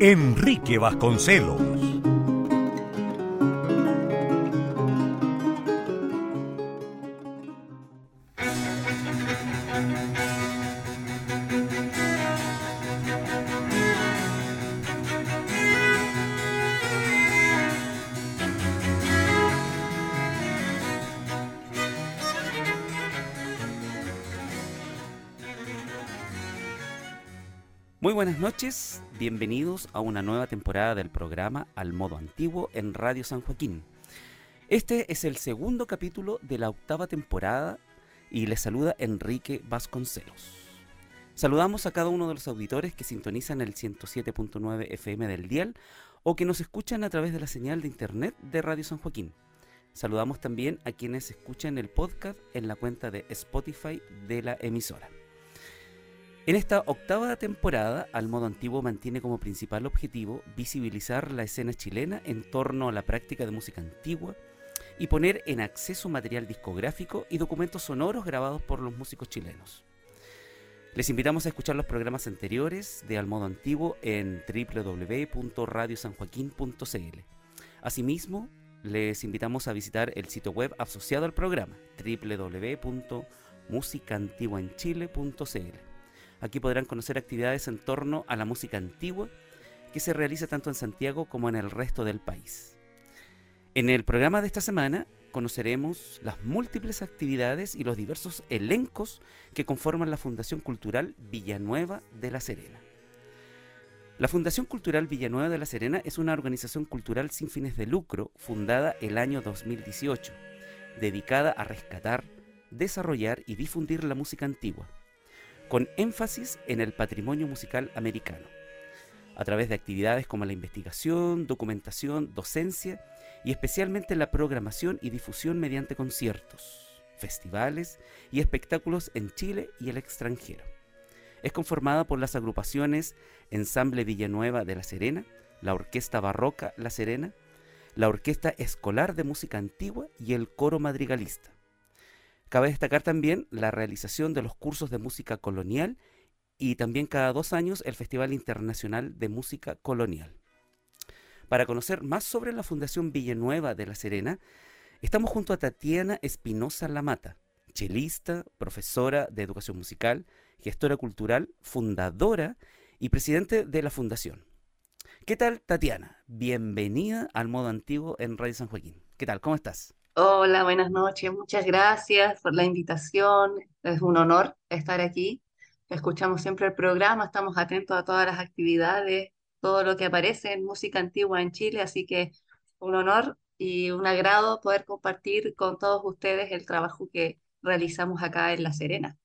Enrique Vasconcelos. Muy buenas noches, bienvenidos a una nueva temporada del programa Al Modo Antiguo en Radio San Joaquín. Este es el segundo capítulo de la octava temporada y les saluda Enrique Vasconcelos. Saludamos a cada uno de los auditores que sintonizan el 107.9 FM del dial o que nos escuchan a través de la señal de internet de Radio San Joaquín. Saludamos también a quienes escuchan el podcast en la cuenta de Spotify de la emisora. En esta octava temporada, Al Modo Antiguo mantiene como principal objetivo visibilizar la escena chilena en torno a la práctica de música antigua y poner en acceso material discográfico y documentos sonoros grabados por los músicos chilenos. Les invitamos a escuchar los programas anteriores de Al Modo Antiguo en www.radiosanjoaquín.cl. Asimismo, les invitamos a visitar el sitio web asociado al programa www.musicaantiguaenchile.cl. Aquí podrán conocer actividades en torno a la música antigua que se realiza tanto en Santiago como en el resto del país. En el programa de esta semana conoceremos las múltiples actividades y los diversos elencos que conforman la Fundación Cultural Villanueva de la Serena. La Fundación Cultural Villanueva de la Serena es una organización cultural sin fines de lucro fundada el año 2018, dedicada a rescatar, desarrollar y difundir la música antigua con énfasis en el patrimonio musical americano, a través de actividades como la investigación, documentación, docencia y especialmente la programación y difusión mediante conciertos, festivales y espectáculos en Chile y el extranjero. Es conformada por las agrupaciones Ensamble Villanueva de La Serena, la Orquesta Barroca La Serena, la Orquesta Escolar de Música Antigua y el Coro Madrigalista. Cabe destacar también la realización de los cursos de música colonial y también cada dos años el Festival Internacional de Música Colonial. Para conocer más sobre la Fundación Villanueva de La Serena, estamos junto a Tatiana Espinosa Lamata, chelista, profesora de educación musical, gestora cultural, fundadora y presidente de la Fundación. ¿Qué tal, Tatiana? Bienvenida al modo antiguo en Radio San Joaquín. ¿Qué tal? ¿Cómo estás? Hola, buenas noches. Muchas gracias por la invitación. Es un honor estar aquí. Escuchamos siempre el programa, estamos atentos a todas las actividades, todo lo que aparece en música antigua en Chile, así que un honor y un agrado poder compartir con todos ustedes el trabajo que realizamos acá en La Serena.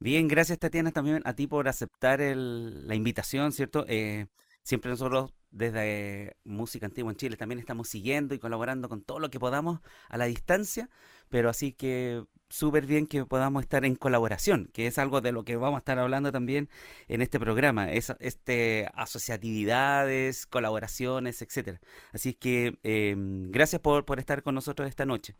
Bien, gracias Tatiana también a ti por aceptar la invitación, ¿cierto? Eh, siempre nosotros desde Música Antigua en Chile también estamos siguiendo y colaborando con todo lo que podamos a la distancia, pero así que súper bien que podamos estar en colaboración, que es algo de lo que vamos a estar hablando también en este programa, es, este, asociatividades, colaboraciones, etcétera. Así que em, gracias por, por estar con nosotros esta noche.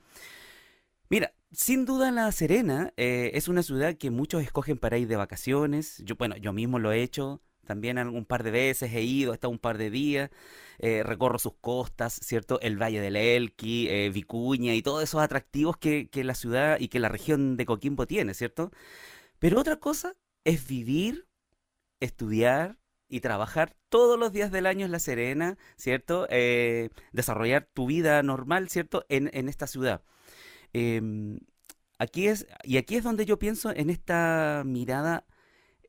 Mira, sin duda La Serena eh, es una ciudad que muchos escogen para ir de vacaciones. Yo, bueno, yo mismo lo he hecho también un par de veces he ido, he estado un par de días, eh, recorro sus costas, ¿cierto? El Valle del Elqui, eh, Vicuña y todos esos atractivos que, que, la ciudad y que la región de Coquimbo tiene, ¿cierto? Pero otra cosa es vivir, estudiar y trabajar todos los días del año en La Serena, ¿cierto? Eh, desarrollar tu vida normal, ¿cierto? En, en esta ciudad. Em, aquí es, y aquí es donde yo pienso en esta mirada,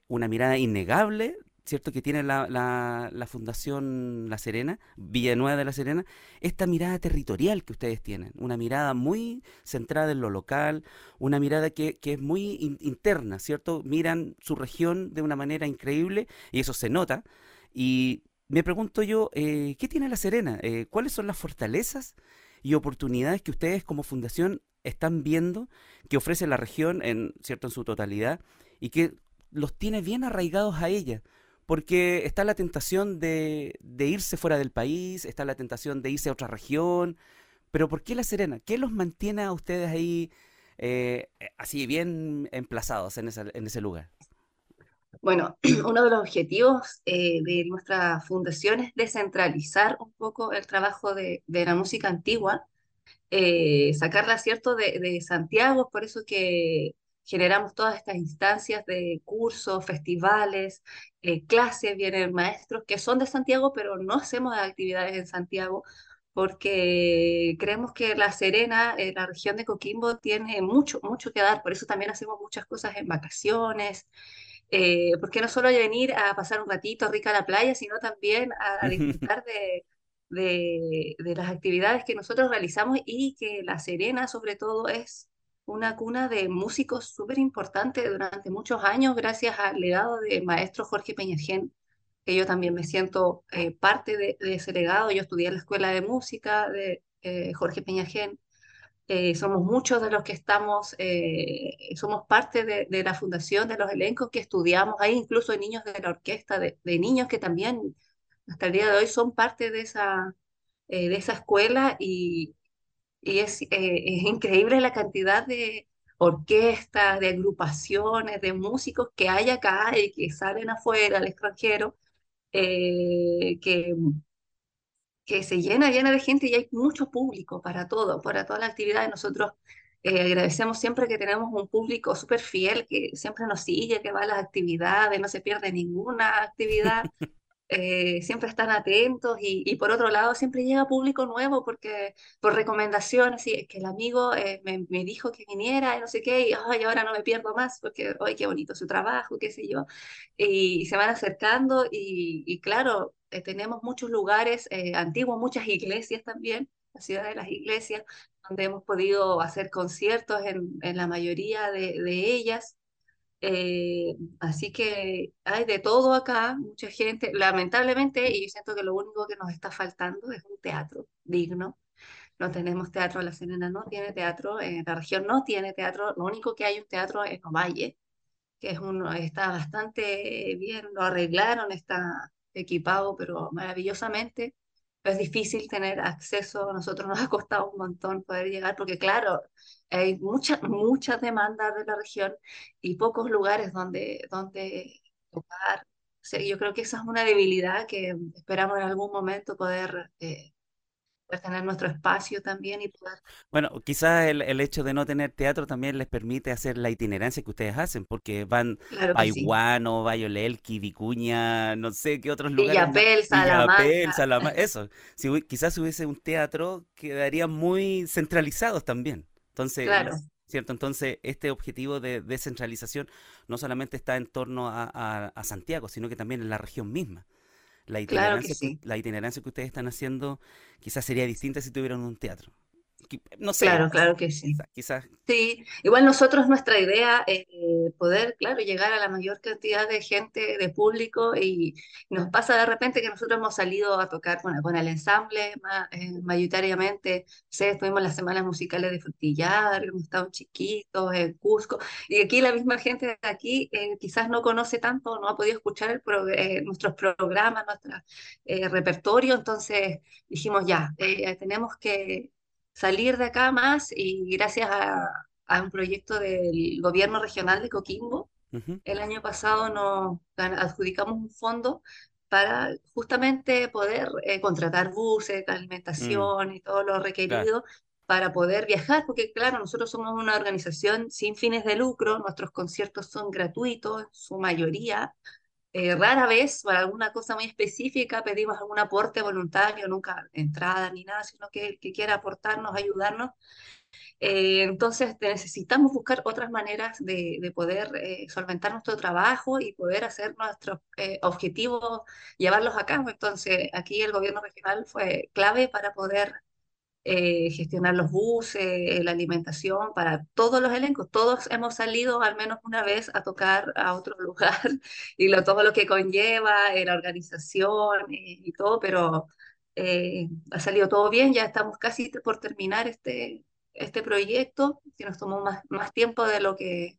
una mirada innegable ¿cierto? que tiene la, la, Fundación La Serena, Villanueva de La Serena, esta mirada territorial que ustedes tienen, una mirada muy centrada en lo local, una mirada que, que es muy interna, ¿cierto? Miran su región de una manera increíble y eso se nota. Y me pregunto yo, eh, ¿qué tiene La Serena? Eh, ¿Cuáles son las fortalezas y oportunidades que ustedes como fundación están viendo que ofrece la región en, ¿cierto? en su totalidad y que los tiene bien arraigados a ella? Porque está la tentación de, irse fuera del país, está la tentación de irse a otra región, pero ¿por qué La Serena? ¿Qué los mantiene a ustedes ahí eh, así bien emplazados en, ese lugar? Bueno, uno de los objetivos eh, de nuestra fundación es descentralizar un poco el trabajo de, la música antigua, eh, sacarla, ¿cierto?, de, de, Santiago, por eso que generamos todas estas instancias de cursos, festivales, eh, clases, vienen maestros que son de Santiago, pero no hacemos actividades en Santiago, porque creemos que La Serena, la región de Coquimbo, tiene mucho, mucho que dar, por eso también hacemos muchas cosas en vacaciones, eh, porque no solo venir a pasar un ratito rica a la playa, sino también a, disfrutar de, de, de, las actividades que nosotros realizamos y que La Serena, sobre todo, es una cuna de músicos súper importante durante muchos años, gracias al legado del maestro Jorge Peñagén, que yo también me siento eh, parte de, de, ese legado. Yo estudié en la Escuela de Música de eh, Jorge Peñagén eh, somos muchos de los que estamos, eh, somos parte de, de, la fundación, de los elencos que estudiamos. Hay incluso niños de la orquesta, de, de niños que también hasta el día de hoy son parte de esa, de esa escuela y, y es, es, increíble la cantidad de orquestas, de agrupaciones, de músicos que hay acá y que salen afuera, al extranjero, que que se llena, llena de gente y hay mucho público para todo, para todas las actividades. Nosotros eh, agradecemos siempre que tenemos un público súper fiel, que siempre nos sigue, que va a las actividades, no se pierde ninguna actividad. Eh, siempre están atentos y, y, por otro lado siempre llega público nuevo porque por recomendaciones, y es que el amigo eh, me, me, dijo que viniera y no sé qué, y ay, ahora no me pierdo más porque, ay, qué bonito su trabajo, qué sé yo, y se van acercando y, y claro, eh, tenemos muchos lugares eh, antiguos, muchas iglesias también, la ciudad de las iglesias, donde hemos podido hacer conciertos en, en la mayoría de, de ellas. Eh, así que hay de todo acá, mucha gente, lamentablemente, y yo siento que lo único que nos está faltando es un teatro digno. No tenemos teatro, La Serena no tiene teatro, en la región no tiene teatro, lo único que hay un teatro es Ovalle, que es uno, está bastante bien, lo arreglaron, está equipado, pero maravillosamente. Es difícil tener acceso, nosotros nos ha costado un montón poder llegar, porque claro, hay muchas muchas demandas de la región y pocos lugares donde, donde tocar. O yo creo que esa es una debilidad que esperamos en algún momento poder eh, tener nuestro espacio también y poder... Bueno, quizás el, el, hecho de no tener teatro también les permite hacer la itinerancia que ustedes hacen, porque van claro a Iguano, sí. Bayolelqui, Vicuña, no sé qué otros lugares. Villapel, Salamanca. Villapel, Salamanca, eso. Si, quizás hubiese un teatro, quedaría muy centralizados también. Entonces, claro. ¿cierto? Entonces, este objetivo de descentralización no solamente está en torno a, a, a Santiago, sino que también en la región misma. La itinerancia, claro que, sí. la itinerancia que ustedes están haciendo quizás sería distinta si tuvieran un teatro. No sé. Claro, claro que sí. Quizás. Sí, igual nosotros nuestra idea es poder, claro, llegar a la mayor cantidad de gente, de público, y nos pasa de repente que nosotros hemos salido a tocar bueno, con el ensamble eh, mayoritariamente, sí, estuvimos las semanas musicales de Frutillar, hemos estado chiquitos, en Cusco, y aquí la misma gente de aquí eh, quizás no conoce tanto, no ha podido escuchar el pro, eh, nuestros programas, nuestro repertorio, entonces dijimos ya, tenemos que salir de acá más y gracias a, a un proyecto del gobierno regional de Coquimbo, uh -huh. el año pasado nos adjudicamos un fondo para justamente poder eh, contratar buses, alimentación mm. y todo lo requerido claro. para poder viajar, porque claro, nosotros somos una organización sin fines de lucro, nuestros conciertos son gratuitos, su mayoría, eh, rara vez, por alguna cosa muy específica, pedimos algún aporte voluntario, nunca entrada ni nada, sino que que quiera aportarnos, ayudarnos. Eh, entonces necesitamos buscar otras maneras de, de poder eh, solventar nuestro trabajo y poder hacer nuestros eh, objetivos, llevarlos a cabo. Entonces aquí el gobierno regional fue clave para poder eh, gestionar los buses, la alimentación para todos los elencos. Todos hemos salido al menos una vez a tocar a otro lugar y lo, todo lo que conlleva, la organización y, todo, pero ha salido todo bien, ya estamos casi por terminar este, este proyecto, que nos tomó más, más tiempo de lo que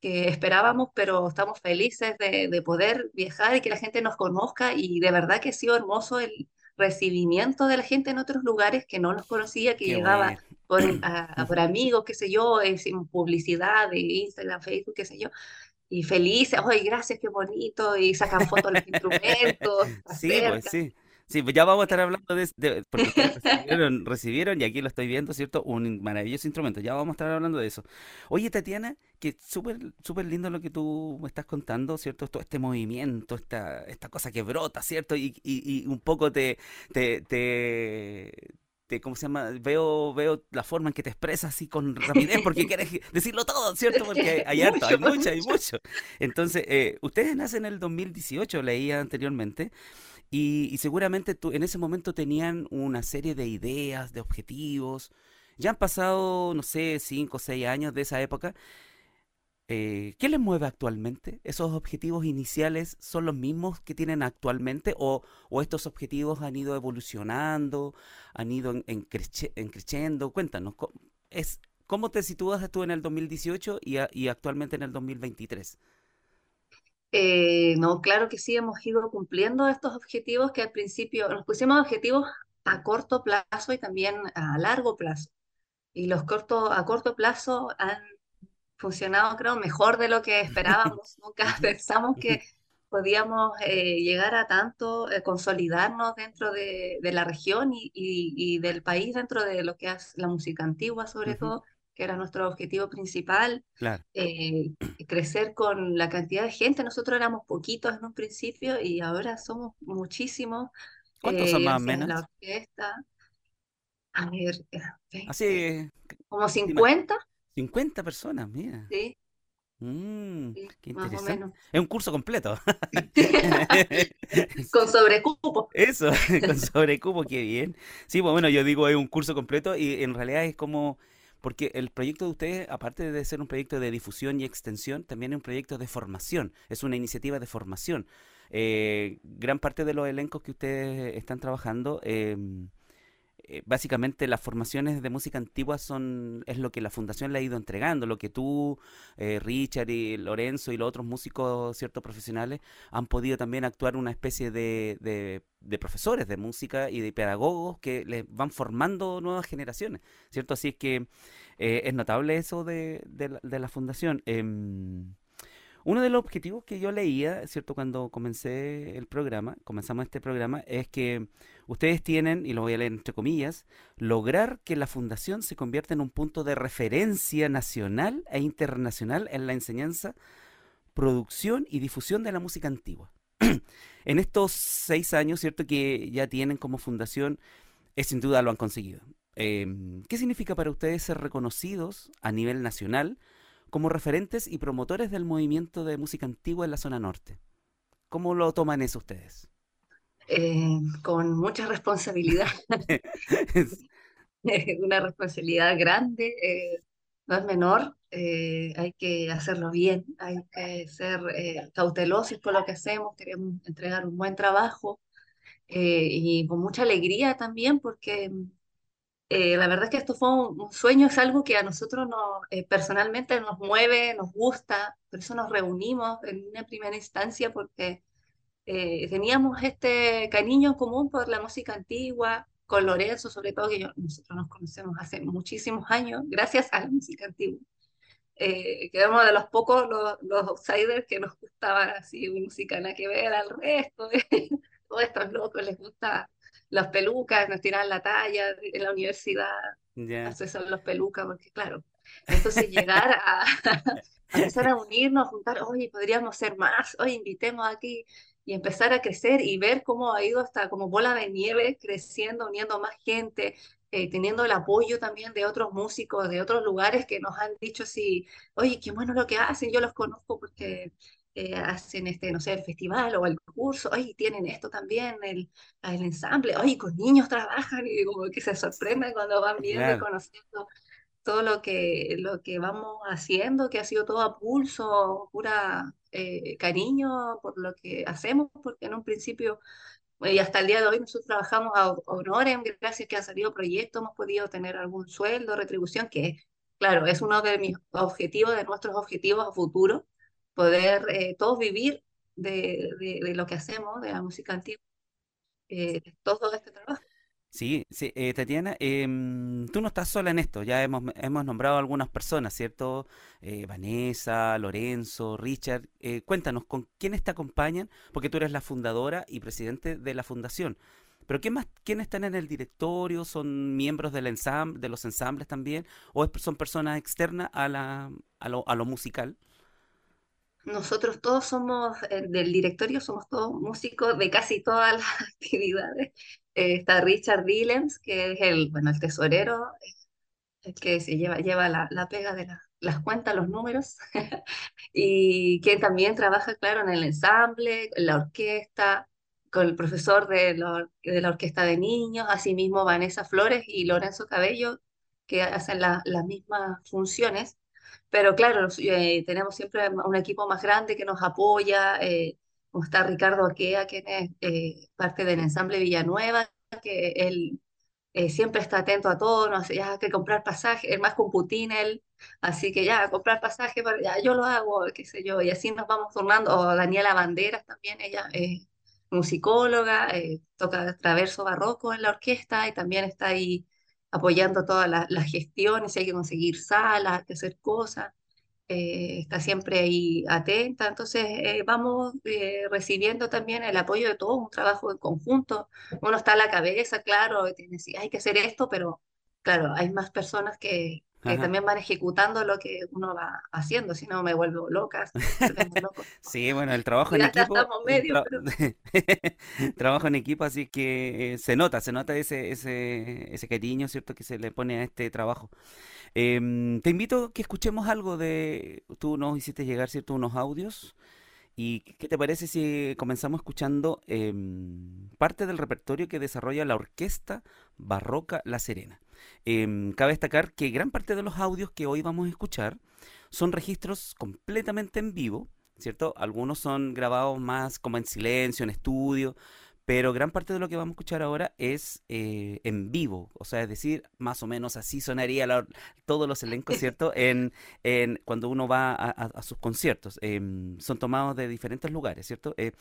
que esperábamos, pero estamos felices de, de, poder viajar y que la gente nos conozca y de verdad que ha sido hermoso el recibimiento de la gente en otros lugares que no nos conocía, que llegaba por, por, amigos, qué sé yo, sin publicidad de Instagram, Facebook, qué sé yo. Y felices, ¡ay, gracias, qué bonito! Y sacan fotos de los instrumentos. Sí, pues sí. Sí, pues ya vamos a estar hablando de, porque recibieron, recibieron, y aquí lo estoy viendo, ¿cierto? Un maravilloso instrumento. Ya vamos a estar hablando de eso. Oye, Tatiana, que súper súper lindo lo que tú me estás contando, ¿cierto? Todo este movimiento, esta, esta cosa que brota, ¿cierto? Y, y, y un poco te, te, te, ¿cómo se llama? Veo, veo la forma en que te expresas así con rapidez porque quieres decirlo todo, ¿cierto? Porque hay, harto, hay mucho, hay mucho. Entonces, eh, ustedes nacen en el 2018, leía anteriormente. Y, seguramente tú, en ese momento tenían una serie de ideas, de objetivos. Ya han pasado, no sé, cinco o seis años de esa época. Eh, ¿Qué les mueve actualmente? ¿Esos objetivos iniciales son los mismos que tienen actualmente o, estos objetivos han ido evolucionando, han ido en, en, creciendo? Cuéntanos, ¿cómo, es, ¿cómo te sitúas tú en el 2018 y, y actualmente en el 2023? Eh, no, claro que sí, hemos ido cumpliendo estos objetivos que al principio nos pusimos objetivos a corto plazo y también a largo plazo. Y los corto, a corto plazo han funcionado, creo, mejor de lo que esperábamos. Nunca pensamos que podíamos eh, llegar a tanto, eh, consolidarnos dentro de, la región y, del país, dentro de lo que es la música antigua, sobre todo que era nuestro objetivo principal, eh, crecer con la cantidad de gente. Nosotros éramos poquitos en un principio y ahora somos muchísimos. ¿Cuántos son eh, más o menos? La orquesta. A ver, eh, Así, como 50. 50 personas, mira. Sí. Mm, qué interesante. Es un curso completo. con sobrecupo. Eso, con sobrecupo, qué bien. Sí, pues bueno, yo digo es un curso completo y en realidad es como porque el proyecto de ustedes, aparte de ser un proyecto de difusión y extensión, también es un proyecto de formación, es una iniciativa de formación. Eh, gran parte de los elencos que ustedes están trabajando, em, eh, básicamente las formaciones de música antigua son es lo que la fundación le ha ido entregando, lo que tú, eh, Richard y Lorenzo y los otros músicos, ciertos profesionales, han podido también actuar una especie de, de, profesores de música y de pedagogos que les van formando nuevas generaciones, ¿cierto? Así es que eh, es notable eso de, de, la, fundación. Uno de los objetivos que yo leía, ¿cierto? Cuando comencé el programa, comenzamos este programa, es que ustedes tienen, y lo voy a leer entre comillas, lograr que la fundación se convierta en un punto de referencia nacional e internacional en la enseñanza, producción y difusión de la música antigua. en estos seis años, ¿cierto? Que ya tienen como fundación, es sin duda lo han conseguido. Em, ¿Qué significa para ustedes ser reconocidos a nivel nacional como referentes y promotores del movimiento de música antigua en la zona norte? ¿Cómo lo toman eso ustedes? Eh, con mucha responsabilidad. Una responsabilidad grande, eh, no es menor, eh, hay que hacerlo bien, hay que ser cautelosos con lo que hacemos, queremos entregar un buen trabajo y con mucha alegría también porque la verdad es que esto fue un, sueño, es algo que a nosotros no, personalmente nos mueve, nos gusta, por eso nos reunimos en una primera instancia porque eh, teníamos este cariño común por la música antigua, con Lorenzo sobre todo, que nosotros nos conocemos hace muchísimos años, gracias a la música antigua. Eh, de los pocos, los, los outsiders que nos gustaba así música nada que ver al resto. Todos estos locos les gusta las pelucas, nos tiran la talla en la universidad. Yeah. son los pelucas, porque claro, entonces llegar a, a empezar a unirnos, juntar, oye, podríamos ser más, oye, invitemos aquí y empezar a crecer y ver cómo ha ido hasta como bola de nieve creciendo, uniendo más gente, eh, teniendo el apoyo también de otros músicos de otros lugares que nos han dicho así, oye, qué bueno lo que hacen, yo los conozco porque eh, hacen este, no sé, el festival o el curso, ay, tienen esto también, el, el ensamble, ay, con niños trabajan y como que se sorprenden cuando van viendo y conociendo todo lo que, lo que vamos haciendo, que ha sido todo a pulso, pura eh, cariño por lo que hacemos, porque en un principio y hasta el día de hoy nosotros trabajamos a honorem, gracias que han salido proyectos, hemos podido tener algún sueldo, retribución, que claro, es uno de mis objetivos, de nuestros objetivos a futuro, poder eh, todos vivir de, lo que hacemos, de la música antigua, eh, todo este trabajo. Sí, sí eh, Tatiana, em, tú no estás sola en esto, ya hemos, hemos nombrado algunas personas, ¿cierto? Eh, Vanessa, Lorenzo, Richard, eh, cuéntanos, ¿con quiénes te acompañan? Porque tú eres la fundadora y presidente de la fundación. Pero ¿qué más, quiénes están en el directorio? ¿Son miembros del ensamble, de los ensambles también? ¿O son personas externas a, la, a, lo, a lo musical? Nosotros todos somos, del directorio, somos todos músicos de casi todas las actividades. Eh, está Richard Willems, que es el, bueno, el tesorero, el que se lleva, lleva la, la pega de las cuentas, los números, y que también trabaja, claro, en el ensamble, en la orquesta, con el profesor de, de la orquesta de niños, asimismo Vanessa Flores y Lorenzo Cabello, que hacen las mismas funciones. Pero claro, eh, tenemos siempre un equipo más grande que nos apoya, eh, como está Ricardo Aquea, que es eh, parte del ensamble Villanueva, que él eh, siempre está atento a todo, no hace ya que comprar pasaje, el más con Putin, él, así que ya, comprar pasaje, ya yo lo hago, qué sé yo, y así nos vamos turnando, o Daniela Banderas también, ella es musicóloga, toca traverso barroco en la orquesta y también está ahí apoyando todas las gestiones, si hay que conseguir salas, hay que hacer cosas. Eh, está siempre ahí atenta, entonces eh, vamos eh, recibiendo también el apoyo de todos, un trabajo en conjunto. Uno está a la cabeza, claro, tiene, sí, hay que hacer esto, pero claro, hay más personas que, que también van ejecutando lo que uno va haciendo, si no me vuelvo loca. sí, bueno, el trabajo en equipo. trabajo en equipo, así que se nota, se nota ese, ese, ese cariño, ¿cierto?, que se le pone a este trabajo. Em, te invito a que escuchemos algo de. Tú nos hiciste llegar, ¿cierto?, unos audios. ¿Y qué te parece si comenzamos escuchando em, parte del repertorio que desarrolla la Orquesta Barroca La Serena? Em, cabe destacar que gran parte de los audios que hoy vamos a escuchar son registros completamente en vivo, ¿cierto? Algunos son grabados más como en silencio, en estudio, pero gran parte de lo que vamos a escuchar ahora es eh, en vivo, o sea, es decir, más o menos así sonaría todos los elencos, ¿cierto? En, en cuando uno va a, sus conciertos. Em, son tomados de diferentes lugares, ¿cierto? Eh,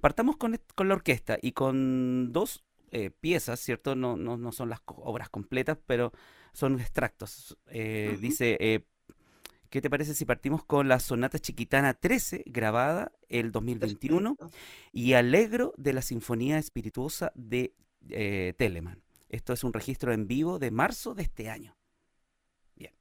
partamos con, con, la orquesta y con dos eh, piezas, ¿cierto? No, no, no, son las obras completas, pero son extractos. Dice ¿Qué te parece si partimos con la Sonata Chiquitana 13, grabada el 2021, y Alegro de la Sinfonía Espirituosa de eh, Telemann? Esto es un registro en vivo de marzo de este año. Bien.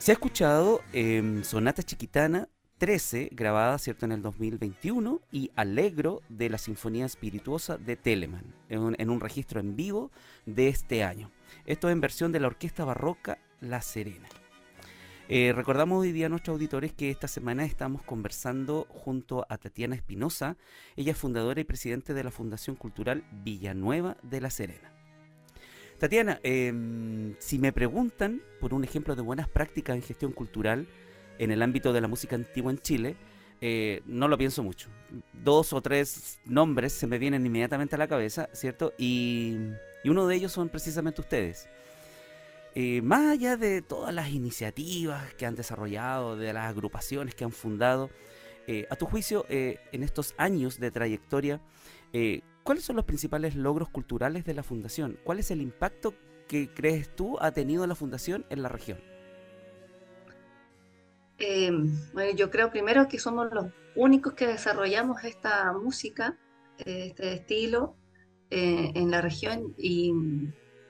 Se ha escuchado em, Sonata Chiquitana 13, grabada ¿cierto? en el 2021, y Alegro de la Sinfonía Espirituosa de Telemann, en un, registro en vivo de este año. Esto en versión de la Orquesta Barroca La Serena. Eh, recordamos hoy día a nuestros auditores que esta semana estamos conversando junto a Tatiana Espinosa, ella es fundadora y presidente de la Fundación Cultural Villanueva de La Serena. Tatiana, em, si me preguntan por un ejemplo de buenas prácticas en gestión cultural en el ámbito de la música antigua en Chile, eh, no lo pienso mucho. Dos o tres nombres se me vienen inmediatamente a la cabeza, ¿cierto? Y, uno de ellos son precisamente ustedes. Eh, más allá de todas las iniciativas que han desarrollado, de las agrupaciones que han fundado, eh, a tu juicio, en estos años de trayectoria, ¿Cuáles son los principales logros culturales de la Fundación? ¿Cuál es el impacto que crees tú ha tenido la Fundación en la región? Em, bueno, yo creo primero que somos los únicos que desarrollamos esta música, este estilo eh, en la región y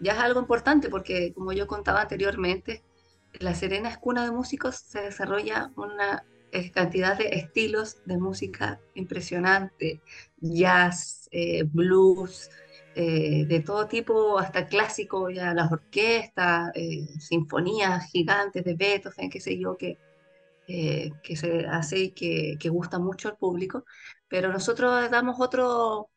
ya es algo importante porque como yo contaba anteriormente, La Serena es cuna de músicos, se desarrolla una cantidad de estilos de música impresionante, jazz, eh, blues, eh, de todo tipo, hasta clásico, ya las orquestas, eh, sinfonías gigantes de Beethoven, qué sé yo, que, que se hace y que, que, gusta mucho al público, pero nosotros damos otro,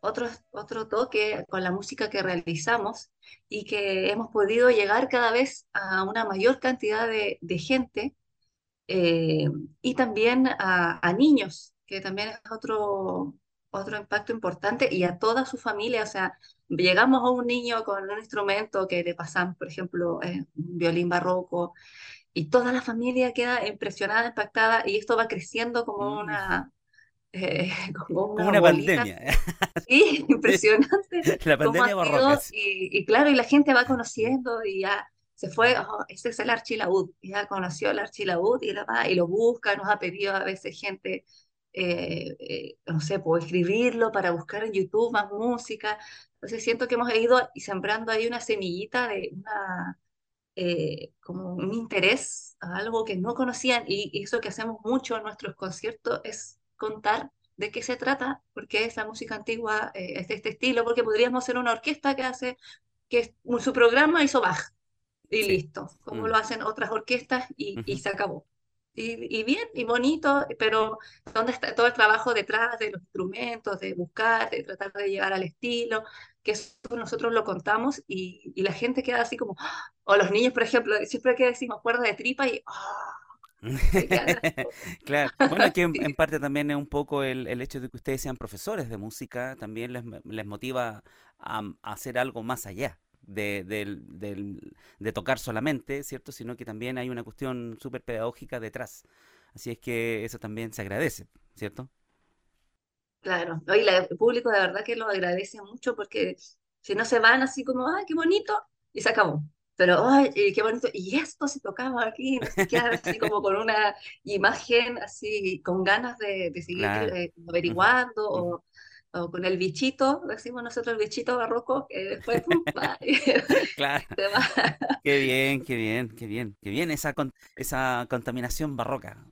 otro, otro toque con la música que realizamos y que hemos podido llegar cada vez a una mayor cantidad de, de gente eh, y también a, niños, que también es otro, otro impacto importante, y a toda su familia. O sea, llegamos a un niño con un instrumento que le pasan, por ejemplo, eh, un violín barroco, y toda la familia queda impresionada, impactada, y esto va creciendo como mm. una... Eh, como una, pandemia. Sí, impresionante. La pandemia barroca. Y, y, claro, y la gente va conociendo y ya se fue, oh, este es el archilaúd, ya conoció el archilaúd y, y lo busca, nos ha pedido a veces gente, eh, eh, no sé, puedo escribirlo para buscar en YouTube más música. Entonces siento que hemos ido sembrando ahí una semillita de una, eh, como un interés a algo que no conocían y, eso que hacemos mucho en nuestros conciertos es contar de qué se trata, porque esa música antigua es de este estilo, porque podríamos ser una orquesta que hace, que su programa hizo Bach, y listo, como mm. lo hacen otras orquestas y, y se acabó. Y, y, bien, y bonito, pero ¿dónde está todo el trabajo detrás de los instrumentos, de buscar, de tratar de llegar al estilo? Que eso nosotros lo contamos y, y la gente queda así como, ¡ah! o los niños, por ejemplo, siempre que decimos cuerda de tripa y... ¡ah! claro, bueno, aquí en, parte también es un poco el, el, hecho de que ustedes sean profesores de música, también les, les motiva a, a hacer algo más allá de, tocar solamente, ¿cierto? Sino que también hay una cuestión súper pedagógica detrás. Así es que eso también se agradece, ¿cierto? Claro, y el público de verdad que lo agradece mucho porque si no se van así como, ay, qué bonito, y se acabó. Pero, ay, qué bonito, y esto se tocaba aquí, no sé qué, así como con una imagen así, con ganas de, seguir eh, averiguando o o con el bichito, decimos nosotros el bichito barroco, que después claro. Qué bien, qué bien, qué bien, qué bien esa, esa contaminación barroca.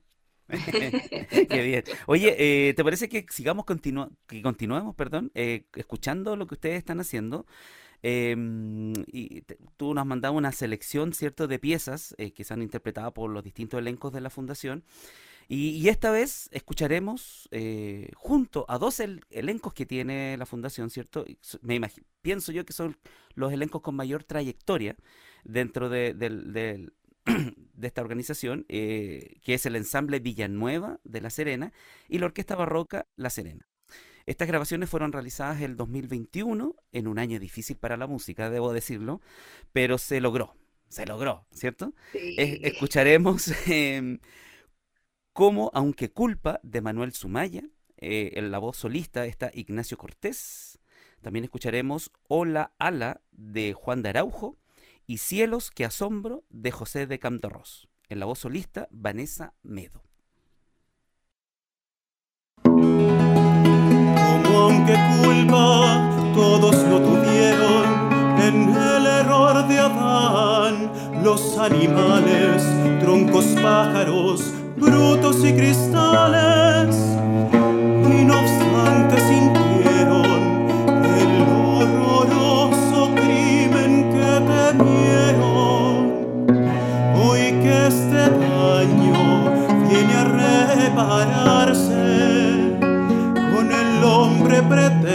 qué bien. Oye, eh, ¿te parece que sigamos que continuemos, perdón, eh, escuchando lo que ustedes están haciendo? Em, y tú nos has mandado una selección, ¿cierto?, de piezas eh, que se han interpretado por los distintos elencos de la fundación. Y, esta vez escucharemos eh, junto a dos elencos que tiene la fundación, ¿cierto? Me imagino, pienso yo que son los elencos con mayor trayectoria dentro de, de esta organización, eh, que es el ensamble Villanueva de La Serena y la Orquesta Barroca La Serena. Estas grabaciones fueron realizadas el 2021, en un año difícil para la música, debo decirlo, pero se logró, se logró, ¿cierto? escucharemos em, como Aunque culpa de Manuel Sumaya, eh, en la voz solista está Ignacio Cortés, también escucharemos Hola Ala de Juan de Araujo y Cielos que asombro de José de Camtorros, en la voz solista Vanessa Medo. Como aunque culpa todos lo tuvieron. En el error de Adán, los animales, troncos pájaros, brutos y cristales, y no obstante sintieron el horroroso crimen que temieron. Hoy que este daño viene a repararse con el hombre pretérito.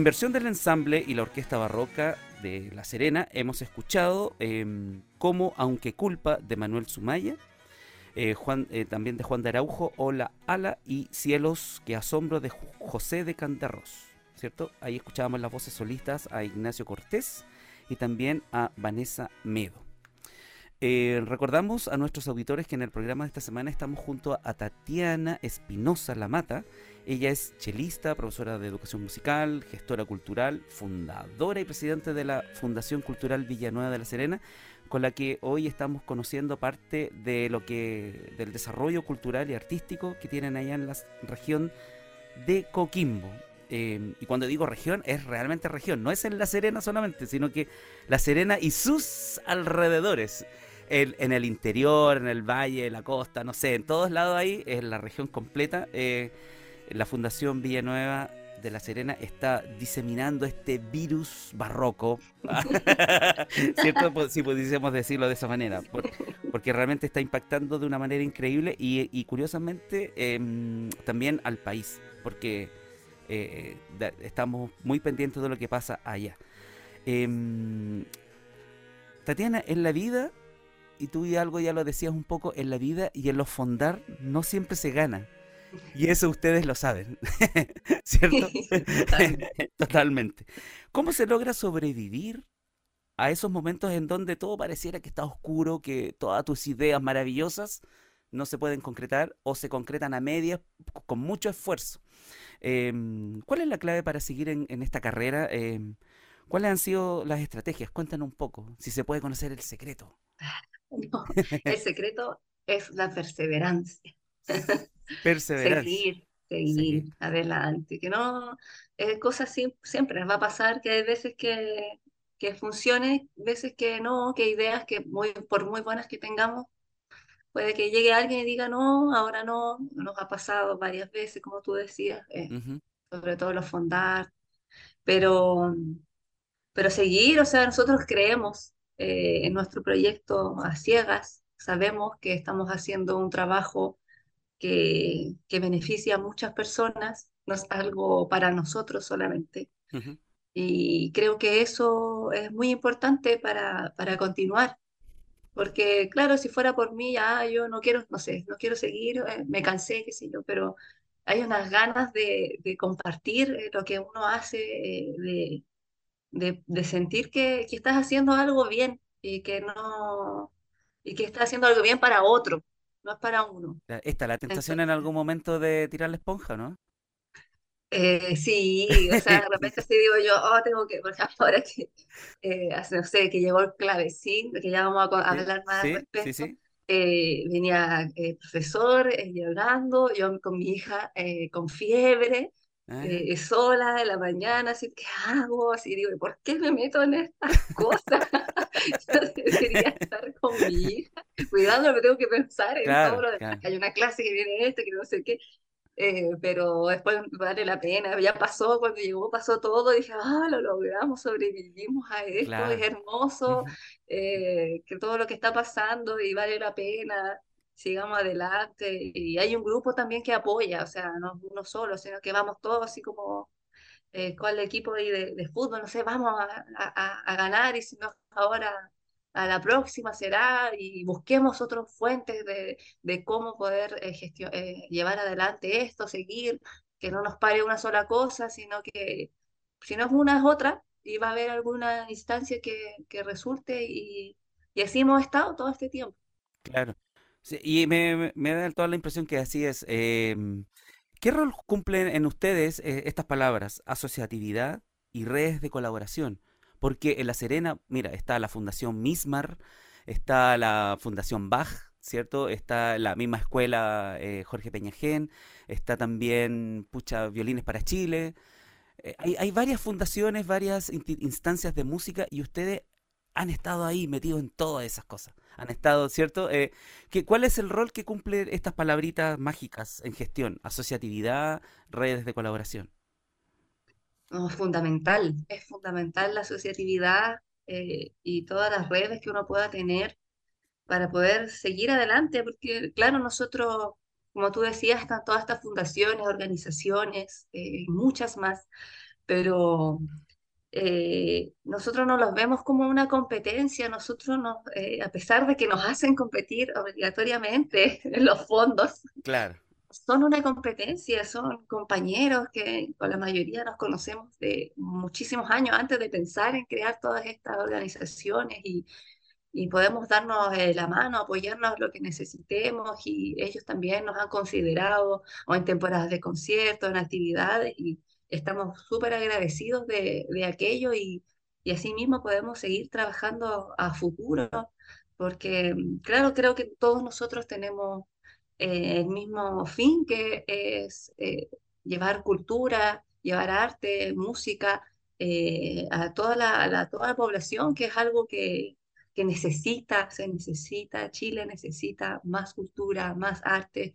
En versión del ensamble y la orquesta barroca de La Serena hemos escuchado em, Como Aunque Culpa de Manuel Sumaya, eh, Juan, eh, también de Juan de Araujo, Hola Ala y Cielos que Asombro de José de Cantarros, ¿cierto? Ahí escuchábamos las voces solistas a Ignacio Cortés y también a Vanessa Medo. Eh, recordamos a nuestros auditores que en el programa de esta semana estamos junto a Tatiana Espinosa Lamata. Ella es chelista, profesora de educación musical, gestora cultural, fundadora y presidente de la Fundación Cultural Villanueva de la Serena, con la que hoy estamos conociendo parte de lo que del desarrollo cultural y artístico que tienen allá en la región de Coquimbo. Eh, y cuando digo región, es realmente región, no es en La Serena solamente, sino que La Serena y sus alrededores. En el interior, en el valle, en la costa, no sé, en todos lados ahí, es la región completa. eh, la Fundación Villanueva de La Serena está diseminando este virus barroco, ¿cierto? Pues, Si pudiésemos decirlo de esa manera, por- porque realmente está impactando de una manera increíble y, y curiosamente em, también al país, porque eh, estamos muy pendientes de lo que pasa allá. Em, Tatiana, en la vida, y tú y algo ya lo decías un poco, en la vida y en los fondar no siempre se gana. Y eso ustedes lo saben, ¿cierto? Totalmente. Totalmente. ¿Cómo se logra sobrevivir a esos momentos en donde todo pareciera que está oscuro, que todas tus ideas maravillosas no se pueden concretar o se concretan a medias con mucho esfuerzo? Em, ¿cuál es la clave para seguir en, en esta carrera? Em, ¿cuáles han sido las estrategias? Cuéntanos un poco, si se puede conocer el secreto. No, el secreto es la perseverancia. Perseverancia. Seguir, Seguir. adelante. Que no, eh, cosas siempre va a pasar que hay veces que, que funcione, veces que no, que ideas que muy, por muy buenas que tengamos, puede que llegue alguien y diga no, ahora no, nos ha pasado varias veces, como tú decías, eh, sobre todo los fondar, pero, pero seguir, o sea, nosotros creemos eh, en nuestro proyecto a ciegas, sabemos que estamos haciendo un trabajo que, que beneficia a muchas personas, no es algo para nosotros solamente. ujú. Y creo que eso es muy importante para, para continuar, porque claro, si fuera por mí, ya yo no quiero, no sé, no quiero seguir, eh, me cansé, qué sé yo, pero hay unas ganas de, de compartir eh, lo que uno hace, eh, de, de, de sentir que, que estás haciendo algo bien y que no, y que estás haciendo algo bien para otro, no es para uno. Está la tentación en Entonces, algún momento de tirar la esponja, ¿no? Eh, sí, o sea, de repente sí digo yo, oh, tengo que, por ejemplo, ahora que, eh, no sé, que llegó el clavecín, que ya vamos a Sí, hablar más al sí, sí, respecto, sí. eh, venía el profesor eh, llegando, yo con mi hija eh, con fiebre, Ah, eh, sola en la mañana, así, ¿qué hago? Así digo, ¿por qué me meto en estas cosas? Yo debería estar con mi hija, cuidándome, tengo que pensar en todo claro, lo demás, claro. hay una clase que viene esto, que no sé qué. Eh, pero después vale la pena, ya pasó, cuando llegó pasó todo, dije, ah, lo logramos, sobrevivimos a esto, es Claro. hermoso, Ujú. eh, que todo lo que está pasando y vale la pena, sigamos adelante. Y hay un grupo también que apoya, o sea, no uno solo, sino que vamos todos así como eh, el equipo de, de fútbol, no sé, vamos a, a- a ganar y si no ahora a la próxima será y busquemos otras fuentes de, de cómo poder eh, eh, llevar adelante esto, seguir, que no nos pare una sola cosa, sino que si no es una es otra y va a haber alguna instancia que, que resulte y, y así hemos estado todo este tiempo. Claro. Y me, me- da toda la impresión que así es. Em, ¿qué rol cumplen en ustedes eh, estas palabras, asociatividad y redes de colaboración? Porque en La Serena, mira, está la Fundación Mismar, está la Fundación Bach, ¿cierto? Está la misma escuela eh, Jorge Peñajén, está también, pucha, Violines para Chile. Eh, hay, hay varias fundaciones, varias instancias de música y ustedes han estado ahí metidos en todas esas cosas. Han estado, ¿cierto? Eh, ¿qué- ¿cuál es el rol que cumplen estas palabritas mágicas en gestión? Asociatividad, redes de colaboración. Es fundamental, es fundamental la asociatividad eh, y todas las redes que uno pueda tener para poder seguir adelante, porque claro, nosotros, como tú decías, están todas estas fundaciones, organizaciones, eh, muchas más, pero eh, nosotros no los vemos como una competencia, nosotros nos, eh, a pesar de que nos hacen competir obligatoriamente en los fondos, Claro, son una competencia, son compañeros que con la mayoría nos conocemos de muchísimos años antes de pensar en crear todas estas organizaciones y, y podemos darnos eh, la mano, apoyarnos lo que necesitemos y ellos también nos han considerado o en temporadas de conciertos, en actividades y estamos súper agradecidos de, de aquello y, y así mismo podemos seguir trabajando a futuro porque claro, creo que todos nosotros tenemos eh, el mismo fin que es eh, llevar cultura, llevar arte, música eh, a toda la, la- toda la población, que es algo que, que necesita, se necesita, Chile necesita más cultura, más arte,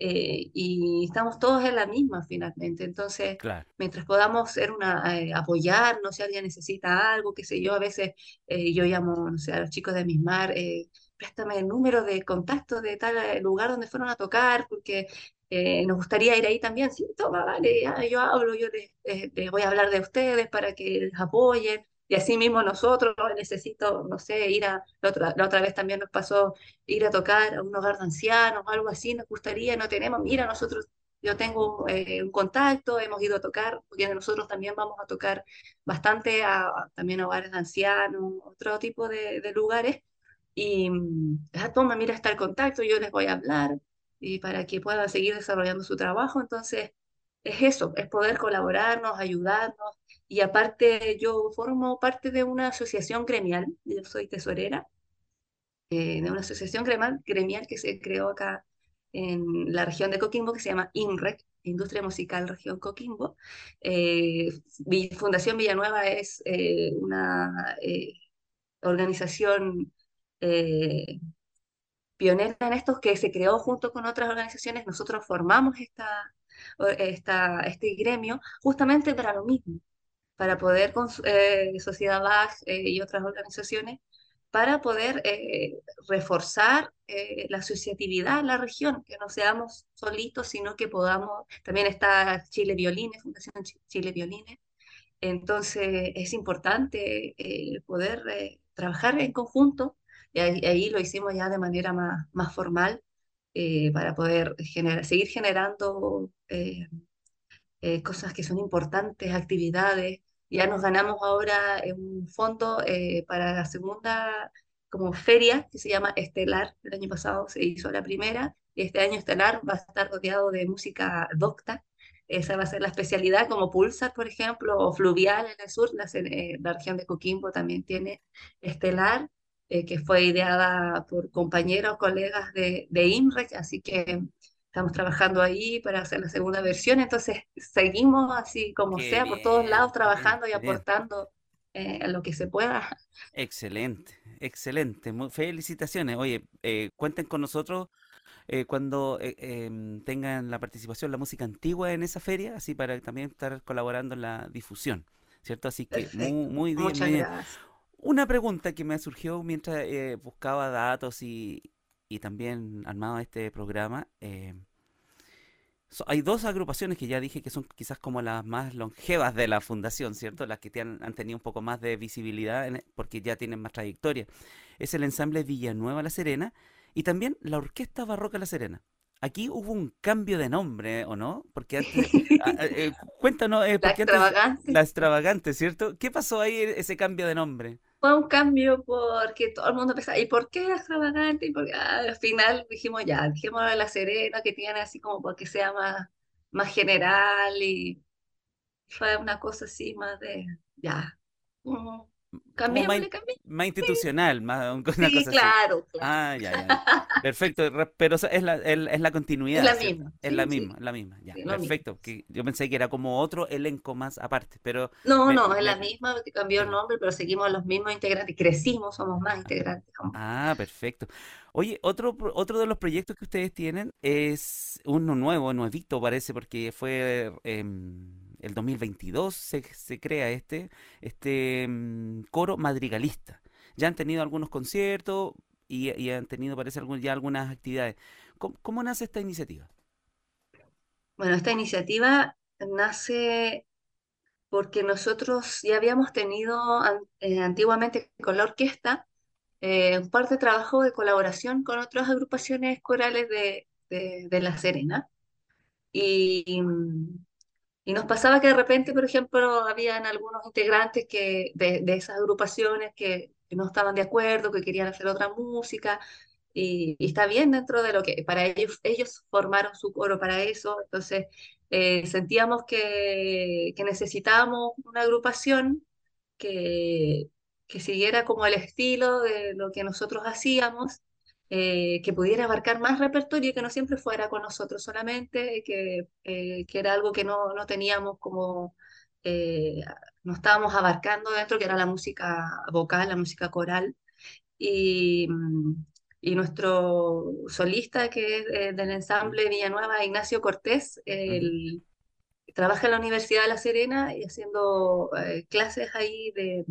eh, y estamos todos en la misma finalmente. Entonces, claro. mientras podamos ser una, eh, apoyarnos, si alguien necesita algo, qué sé yo, a veces eh, yo llamo, no sé, a los chicos de Mismar, eh, préstame el número de contacto de tal eh, lugar donde fueron a tocar, porque eh, nos gustaría ir ahí también. Sí, toma, vale, ya, yo hablo, yo les, les- les voy a hablar de ustedes para que les apoyen. Y así mismo nosotros necesito, no sé, ir a, la otra, la otra vez también nos pasó ir a tocar a un hogar de ancianos, algo así, nos gustaría, no tenemos, mira, nosotros, yo tengo eh, un contacto, hemos ido a tocar, porque nosotros también vamos a tocar bastante a, también a hogares de ancianos, otro tipo de, de lugares, y, mm, ah, toma, mira, está el contacto, yo les voy a hablar, y para que puedan seguir desarrollando su trabajo, entonces es eso, es poder colaborarnos, ayudarnos, y aparte yo formo parte de una asociación gremial, yo soy tesorera, eh, de una asociación gremial, que se creó acá en la región de Coquimbo, que se llama INREC, Industria Musical Región Coquimbo. Eh, Fundación Villanueva es eh, una organización pionera en esto que se creó junto con otras organizaciones. Nosotros formamos esta, este gremio justamente para lo mismo para poder, con eh, Sociedad BAG eh, y otras organizaciones, para poder eh, reforzar la asociatividad en la región, que no seamos solitos, sino que podamos, también está Chile Violines, Fundación Chi- Chile Violines, entonces es importante poder trabajar en conjunto, y ahí, lo hicimos ya de manera más, más formal, para poder generar, seguir generando cosas que son importantes, actividades. Ya nos ganamos ahora eh, un fondo eh, para la segunda como feria que se llama Estelar. El año pasado se hizo la primera y este año Estelar va a estar rodeado de música docta. Esa va a ser la especialidad como Pulsar, por ejemplo, o Fluvial en el sur. La, eh, la región de Coquimbo también tiene Estelar, eh, que fue ideada por compañeros, colegas de, de IMREC, así que Estamos trabajando ahí para hacer la segunda versión, entonces seguimos así como Qué sea, por todos lados bien, trabajando y aportando eh, lo que se pueda. Excelente, excelente. Mu- felicitaciones. Oye, eh, cuenten con nosotros eh, cuando eh, em, tengan la participación, la música antigua en esa feria, así para también estar colaborando en la difusión, ¿cierto? Así que muy, Perfecto, muy bien, muy muchas gracias. Una pregunta que me surgió mientras eh, buscaba datos y, y también armaba este programa. eh, so- hay dos agrupaciones que ya dije que son quizás como las más longevas de la fundación, ¿cierto? Las que te han, han tenido un poco más de visibilidad en- porque ya tienen más trayectoria. Es el ensamble Villanueva La Serena y también la Orquesta Barroca La Serena. Aquí hubo un cambio de nombre, ¿o no? Porque antes, eh, cuéntanos, eh, La antes extravagante la extravagante, ¿cierto? ¿Qué pasó ahí e- ese cambio de nombre? Fue un cambio porque todo el mundo pensaba, ¿y por qué extravagante? Y porque ah, al final dijimos ya, de la Serena, que tiene así como porque sea más, más general y fue una cosa así más de, ya, Más, cambiémosle, más institucional, más un- una Sí, cosa así. claro. Ah, ya, ya. Perfecto, pero es la, el- es la Es continuidad, la ¿cierto? misma, Es la sí, misma, es la misma, ya. Perfecto, que yo pensé que era como otro elenco más aparte, pero No, me, no, es la misma, cambió el nombre, pero seguimos los mismos integrantes, crecimos, somos más integrantes. somos- Ah, perfecto. Oye, otro, otro de los proyectos que ustedes tienen es uno nuevo, nuevito parece, porque fue em, el 2022 se, se crea este, este em, coro madrigalista. Ya han tenido algunos conciertos y, y han tenido, parece, algún, ya algunas actividades. ¿Cómo, cómo nace esta iniciativa? Bueno, esta iniciativa nace porque nosotros ya habíamos tenido eh, antiguamente con la orquesta eh, un par de trabajos de colaboración con otras agrupaciones corales de, de, de La Serena. Y, y nos pasaba que de repente, por ejemplo, habían algunos integrantes que, de, de esas agrupaciones que, no estaban de acuerdo, que querían hacer otra música, y, y está bien dentro de lo que para ellos, ellos formaron su coro para eso, entonces eh, sentíamos que, que necesitábamos una agrupación que, que siguiera como el estilo de lo que nosotros hacíamos, eh, que pudiera abarcar más repertorio y que no siempre fuera con nosotros solamente, que, eh, que era algo que no, no teníamos como, eh, no estábamos abarcando dentro, que era la música vocal, la música coral. Y, mm, y nuestro solista, que es eh, del ensamble Villanueva, Ignacio Cortés, él trabaja en la Universidad de La Serena y haciendo eh, clases ahí de,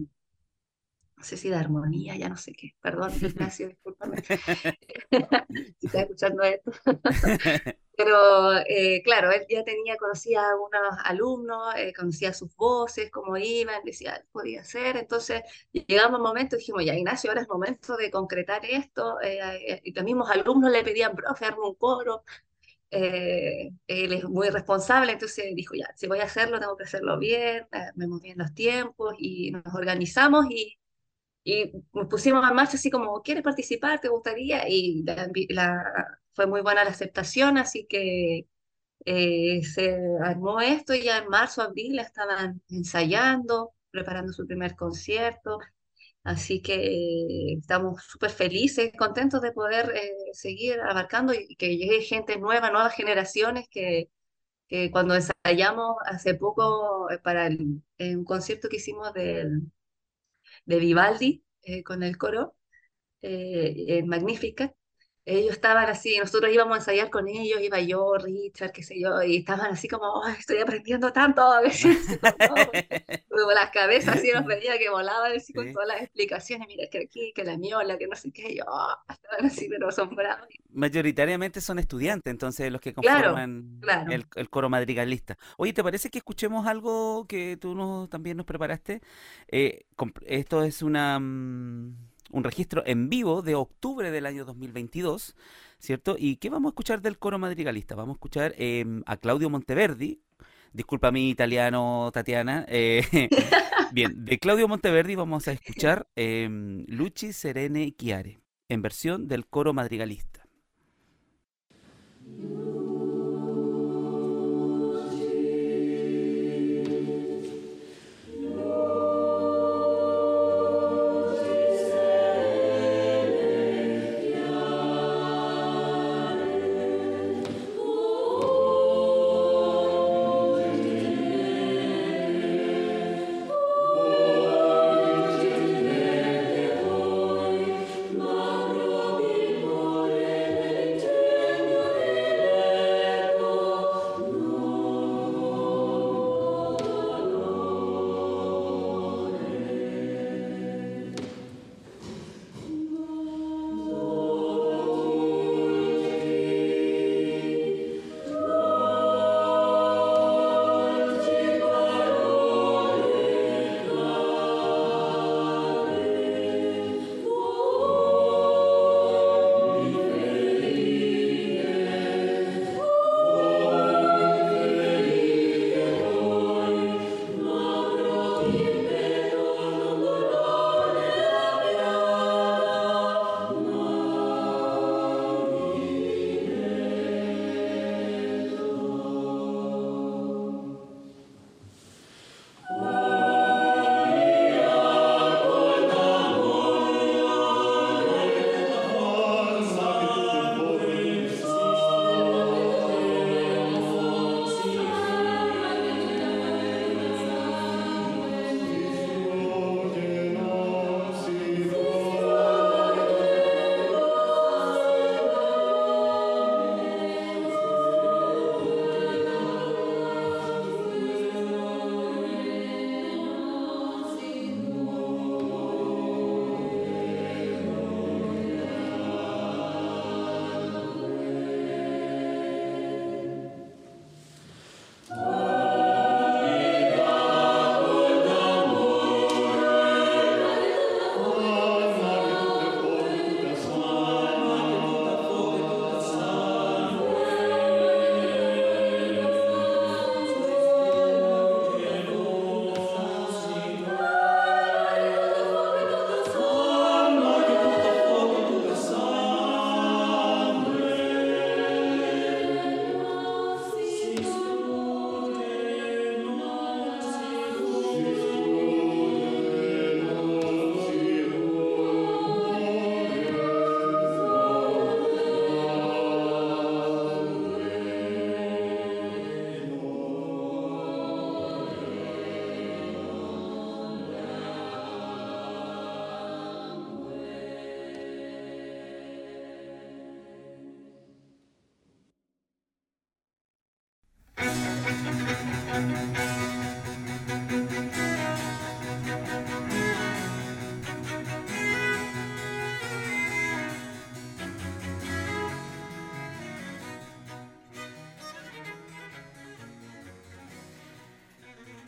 no sé si de armonía, ya no sé qué. Perdón, Ignacio, discúlpame si estás escuchando esto. Pero eh, claro, él ya tenía, conocía a algunos alumnos, eh, conocía sus voces, cómo iban, decía, podía ser. Entonces llegamos a un momento y dijimos, ya Ignacio, ahora es momento de concretar esto. eh, eh, y los mismos alumnos le pedían, profe, arme un coro. Eh, él es muy responsable, entonces dijo, ya, si voy a hacerlo, tengo que hacerlo bien, eh, me moví en los tiempos y nos organizamos y, y pusimos en marcha así como, ¿quieres participar? ¿Te gustaría? Y la, la- fue muy buena la aceptación, así que eh, se armó esto y ya en marzo, abril estaban ensayando, preparando su primer concierto. Así que eh, estamos súper felices, contentos de poder eh, seguir abarcando y que llegue gente nueva, nuevas generaciones que, que cuando ensayamos hace poco eh, para el- un concierto que hicimos del- de Vivaldi eh, con el coro, eh, en Magnificat, ellos estaban así, nosotros íbamos a ensayar con ellos, iba yo, Richard, qué sé yo, y estaban así como, "Ay, estoy aprendiendo tanto a veces, las cabezas así nos veía que volaban así con todas las explicaciones, mira, que aquí, que la miola, que no sé qué, yo, "Ah", estaban así, pero asombrados. Mayoritariamente son estudiantes, entonces los que conforman claro. el, el coro madrigalista. Oye, ¿te parece que escuchemos algo que tú nos, también nos preparaste? Eh, esto es una, mm, un registro en vivo de octubre del año 2022, ¿cierto? ¿Y qué vamos a escuchar del coro madrigalista? Vamos a escuchar em, a Claudio Monteverdi. Disculpa mi italiano, Tatiana. eh, bien, de Claudio Monteverdi vamos a escuchar em, Luci Serene Chiare, en versión del coro madrigalista.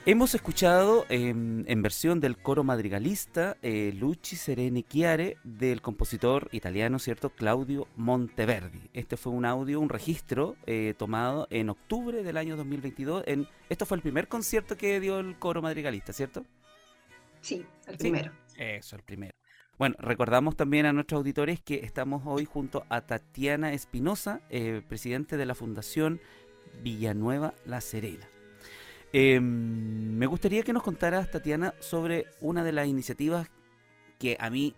Hemos escuchado em, en versión del coro madrigalista eh, Luci Serene Chiare del compositor italiano, ¿cierto? Claudio Monteverdi. Este fue un audio, un registro eh, tomado en octubre del año 2022. En, esto fue el primer concierto que dio el coro madrigalista, ¿cierto? Sí, el Sí. primero. Eso, el primero. Bueno, recordamos también a nuestros auditores que estamos hoy junto a Tatiana Espinosa, eh, presidente de la Fundación Villanueva La Serena. Eh, me gustaría que nos contaras, Tatiana, sobre una de las iniciativas que a mí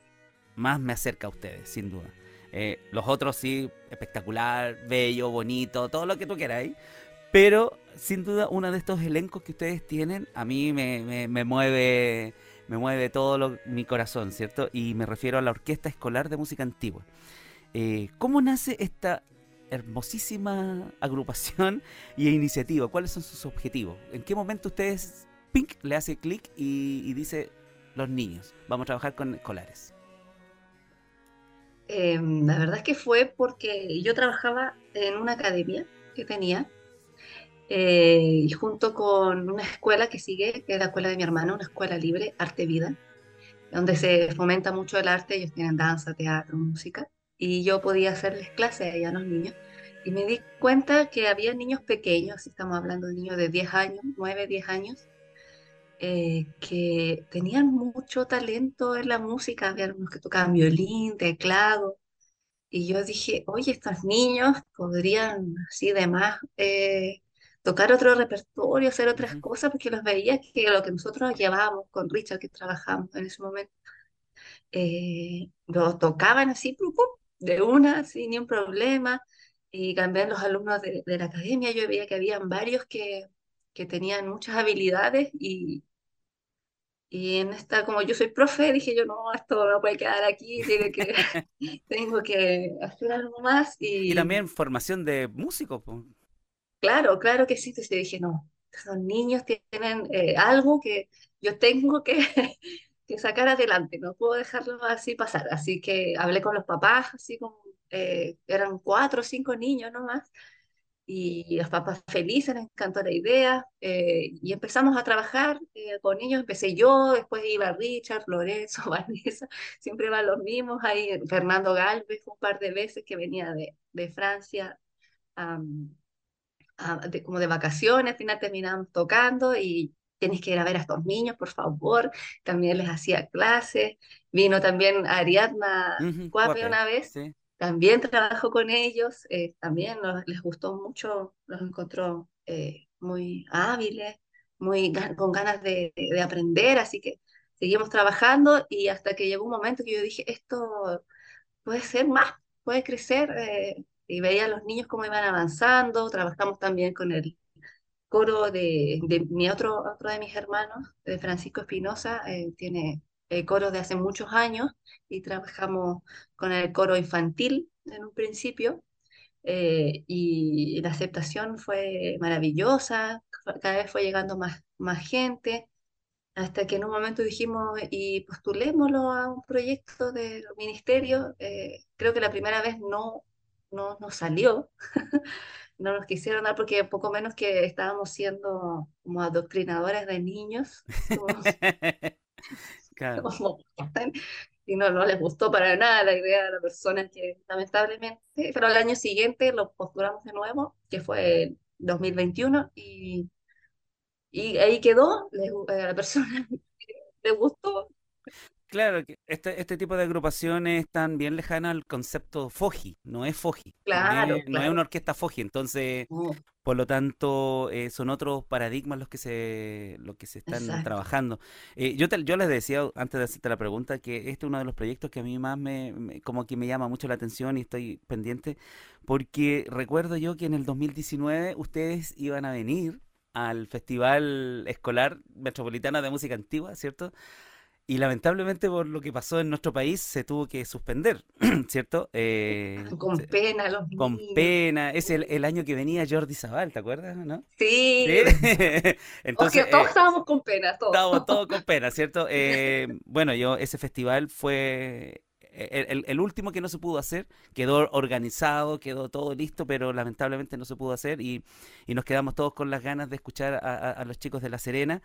más me acerca a ustedes, sin duda. Eh, los otros sí, espectacular, bello, bonito, todo lo que tú queráis. Pero sin duda uno de estos elencos que ustedes tienen a mí me, me- mueve me mueve todo mi corazón, ¿cierto? Y me refiero a la Orquesta Escolar de Música Antigua. Eh, ¿Cómo nace esta hermosísima agrupación y iniciativa? ¿Cuáles son sus objetivos? ¿En qué momento ustedes, pink, le hace clic y, y dice, los niños, vamos a trabajar con escolares? Eh, la verdad es que fue porque yo trabajaba en una academia que tenía eh, y junto con una escuela que sigue, que es la escuela de mi hermano, una escuela libre, Arte Vida, donde se fomenta mucho el arte, ellos tienen danza, teatro, música, y yo podía hacerles clases allá a los niños. Y me di cuenta que había niños pequeños, estamos hablando de niños de 10 años, 9, 10 años, eh, que tenían mucho talento en la música, había algunos que tocaban violín, teclado, y yo dije, oye, estos niños podrían así de más eh, tocar otro repertorio, hacer otras cosas, porque los veía que lo que nosotros llevábamos con Richard, que trabajamos en ese momento, eh, lo tocaban así, pum, pum, de una, sin ni un problema. Y también los alumnos de, de la academia, yo veía que habían varios que, que tenían muchas habilidades y, y en esta, como yo soy profe, dije yo, no, esto no puede quedar aquí, tiene que, tengo que hacer algo más. Y Y también formación de músicos. claro, claro que sí, entonces dije, no, esos niños tienen eh, algo que yo tengo que, que sacar adelante, no puedo dejarlo así pasar. Así que hablé con los papás, así como eh, eran cuatro o cinco niños nomás, y los papás felices, les encantó la idea, eh, y empezamos a trabajar eh, con ellos, empecé yo, después iba Richard, Lorenzo, Vanessa, siempre van los mismos, ahí Fernando Galvez un par de veces que venía de, de Francia. a- de- como de vacaciones, al final terminamos tocando y tienes que ir a ver a estos niños, por favor. También les hacía clases. Vino también Ariadna Cuape Cuape, una vez, sí. también trabajó con ellos, eh, también nos- les gustó mucho, los encontró eh, muy hábiles, muy con ganas de, de aprender, así que seguimos trabajando y hasta que llegó un momento que yo dije, esto puede ser más, puede crecer. eh, y veía a los niños cómo iban avanzando. Trabajamos también con el coro de, de mi otro, otro de mis hermanos, de Francisco Espinosa, eh, tiene el coro de hace muchos años y trabajamos con el coro infantil en un principio. eh, y la aceptación fue maravillosa, cada vez fue llegando más, más gente, hasta que en un momento dijimos, y postulémoslo a un proyecto del ministerio. eh, creo que la primera vez no, no nos salió, no nos quisieron dar porque poco menos que estábamos siendo como adoctrinadores de niños, como, Claro. como- y no, no les gustó para nada la idea de la persona que lamentablemente, pero al año siguiente lo postulamos de nuevo, que fue el 2021, y, y ahí quedó, les gu- a la persona le gustó, Claro, este, este tipo de agrupaciones están bien lejanas al concepto Foji, no es Foji, no Claro, no es una orquesta Foji, entonces, por lo tanto, eh, son otros paradigmas los que se, los que se están Exacto. trabajando. Eh, yo, te- yo les decía antes de hacerte la pregunta que este es uno de los proyectos que a mí más me, me- como que me llama mucho la atención y estoy pendiente, porque recuerdo yo que en el 2019 ustedes iban a venir al Festival Escolar Metropolitano de Música Antigua, ¿cierto? Y lamentablemente por lo que pasó en nuestro país se tuvo que suspender, ¿cierto? Eh, con pena los con niños. pena. Es el, el año que venía Jordi Zaval, ¿te acuerdas, no? Sí, Sí. o Entonces, todos eh, estábamos con pena, todos. estábamos todos con pena, ¿cierto? Eh, bueno, yo, ese festival fue el, el- el último que no se pudo hacer, quedó organizado, quedó todo listo, pero lamentablemente no se pudo hacer y, y nos quedamos todos con las ganas de escuchar a, a- a los chicos de La Serena.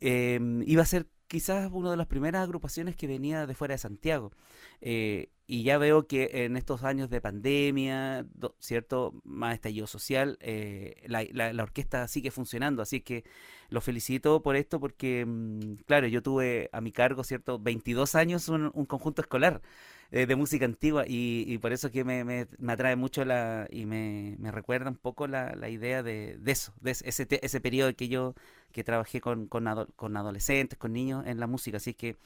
Eh, iba a ser quizás una de las primeras agrupaciones que venía de fuera de Santiago. Eh, y ya veo que en estos años de pandemia, ¿cierto? Más estallido social, eh, la, la- la orquesta sigue funcionando. Así que los felicito por esto porque, mm, claro, yo tuve a mi cargo, ¿cierto? 22 años un, un conjunto escolar eh, de música antigua y, y por eso que me, me- me atrae mucho la, y me, me recuerda un poco la, la idea de, de eso, de ese, ese, periodo que yo que trabajé con, con, ado- con adolescentes, con niños en la música. Así que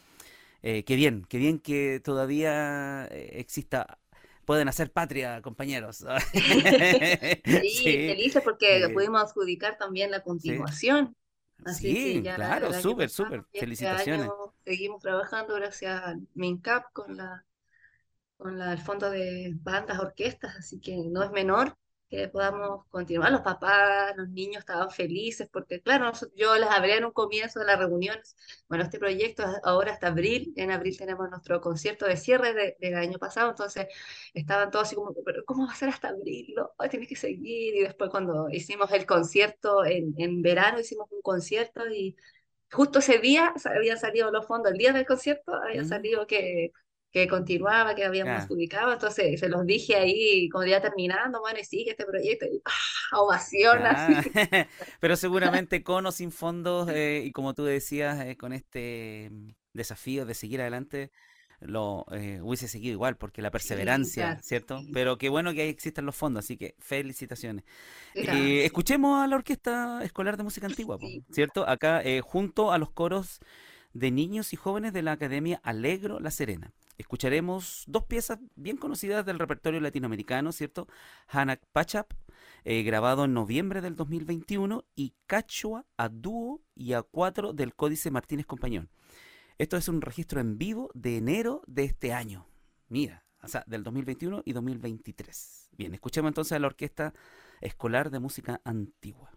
eh, qué bien, qué bien que todavía eh, exista, pueden hacer patria, compañeros. Sí, felices porque sí. pudimos adjudicar también la continuación. Así que Sí, ya claro, súper, súper. y este Felicitaciones. año seguimos trabajando gracias al MINCAP con la, con la, el fondo de bandas, orquestas, así que no es menor que podamos continuar. Los papás, los niños estaban felices porque, claro, yo les hablé en un comienzo de las reuniones. Bueno, este proyecto es ahora hasta abril. En abril tenemos nuestro concierto de cierre de- del año pasado, entonces estaban todos así como, pero ¿cómo va a ser hasta abril? No, tienes que seguir. Y después cuando hicimos el concierto en, en verano, hicimos un concierto y justo ese día habían salido los fondos, el día del concierto había Ujú. salido que, que continuaba, que habíamos Ya. adjudicado, entonces se los dije ahí, como ya terminando, bueno, y sigue este proyecto, y ¡ah! ovación así. Ah, pero seguramente con o sin fondos, eh, y como tú decías, eh, con este mm, desafío de seguir adelante, lo eh, hubiese seguido igual, porque la perseverancia, claro, ¿cierto? Pero qué bueno que ahí existan los fondos, así que felicitaciones. Eh, escuchemos a la Orquesta Escolar de Música Antigua, Sí. ¿cierto? Acá, eh, junto a los coros de niños y jóvenes de la Academia Alegro La Serena. Escucharemos dos piezas bien conocidas del repertorio latinoamericano, ¿cierto? Hanak Pachap, eh, grabado en noviembre del 2021, y Cachua a dúo y a cuatro del Códice Martínez Compañón. Esto es un registro en vivo de enero de este año. Mira, o sea, del 2021 y 2023. Bien, escuchemos entonces a la Orquesta Escolar de Música Antigua.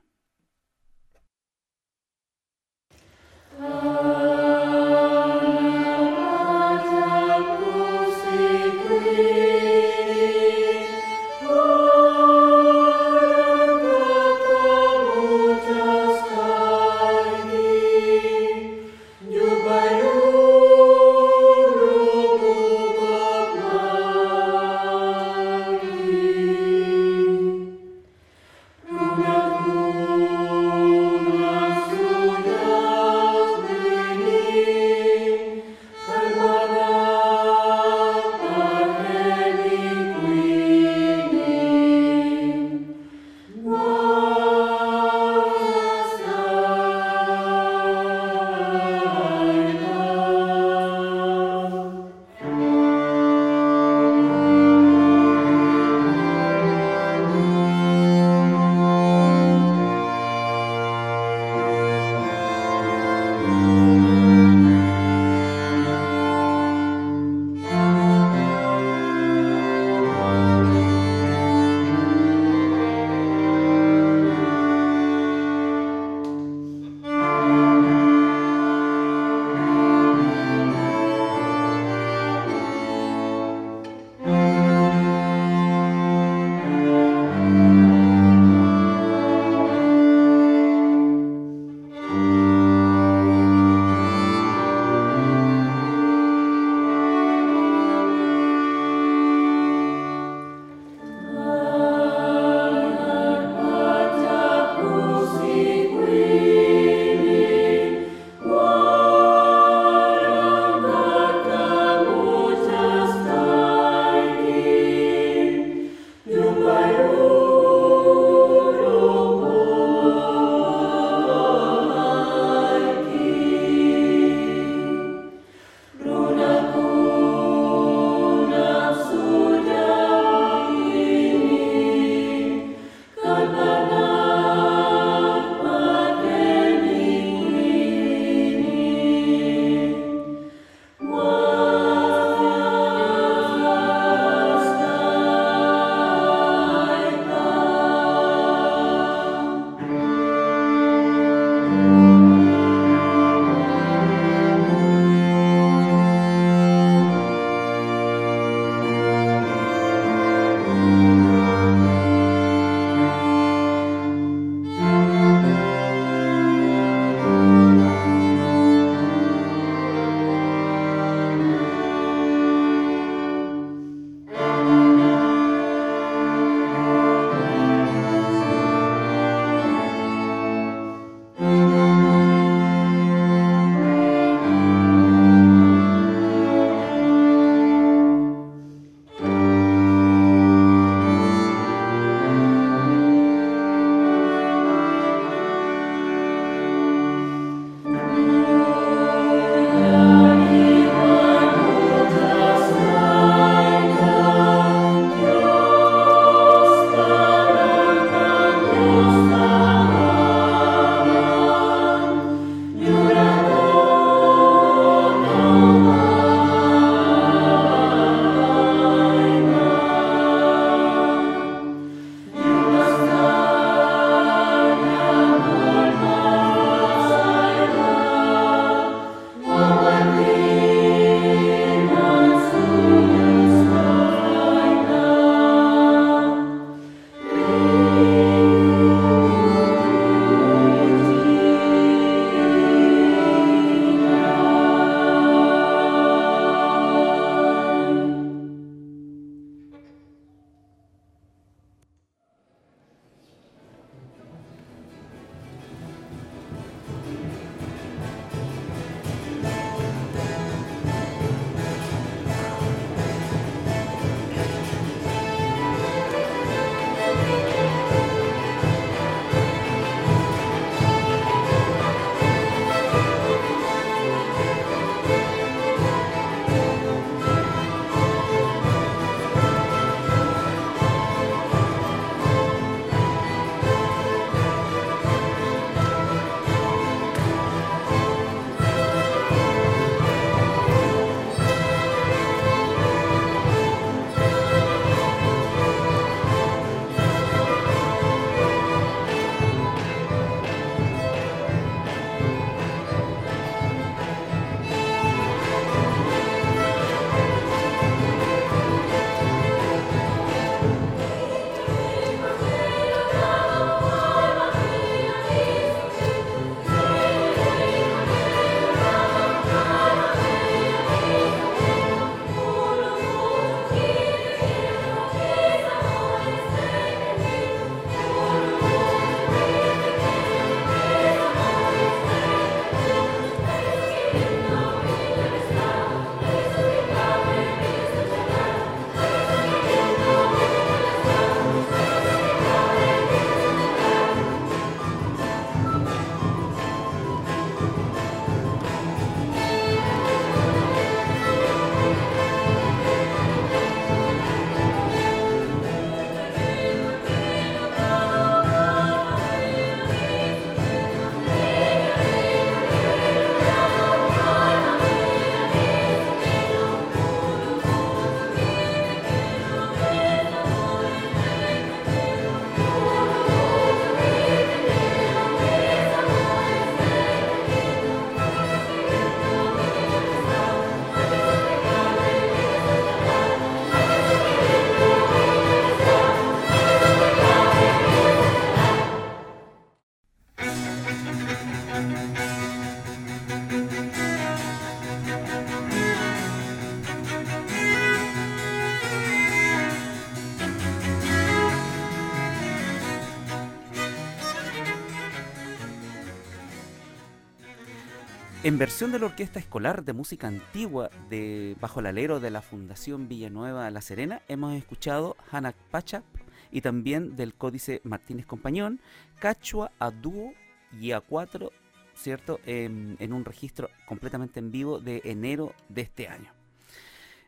En versión de la Orquesta Escolar de Música Antigua de Bajo el Alero de la Fundación Villanueva La Serena, hemos escuchado Hanak Pacha y también del Códice Martínez Compañón, Cachua a dúo y a cuatro, ¿cierto? En, un registro completamente en vivo de enero de este año.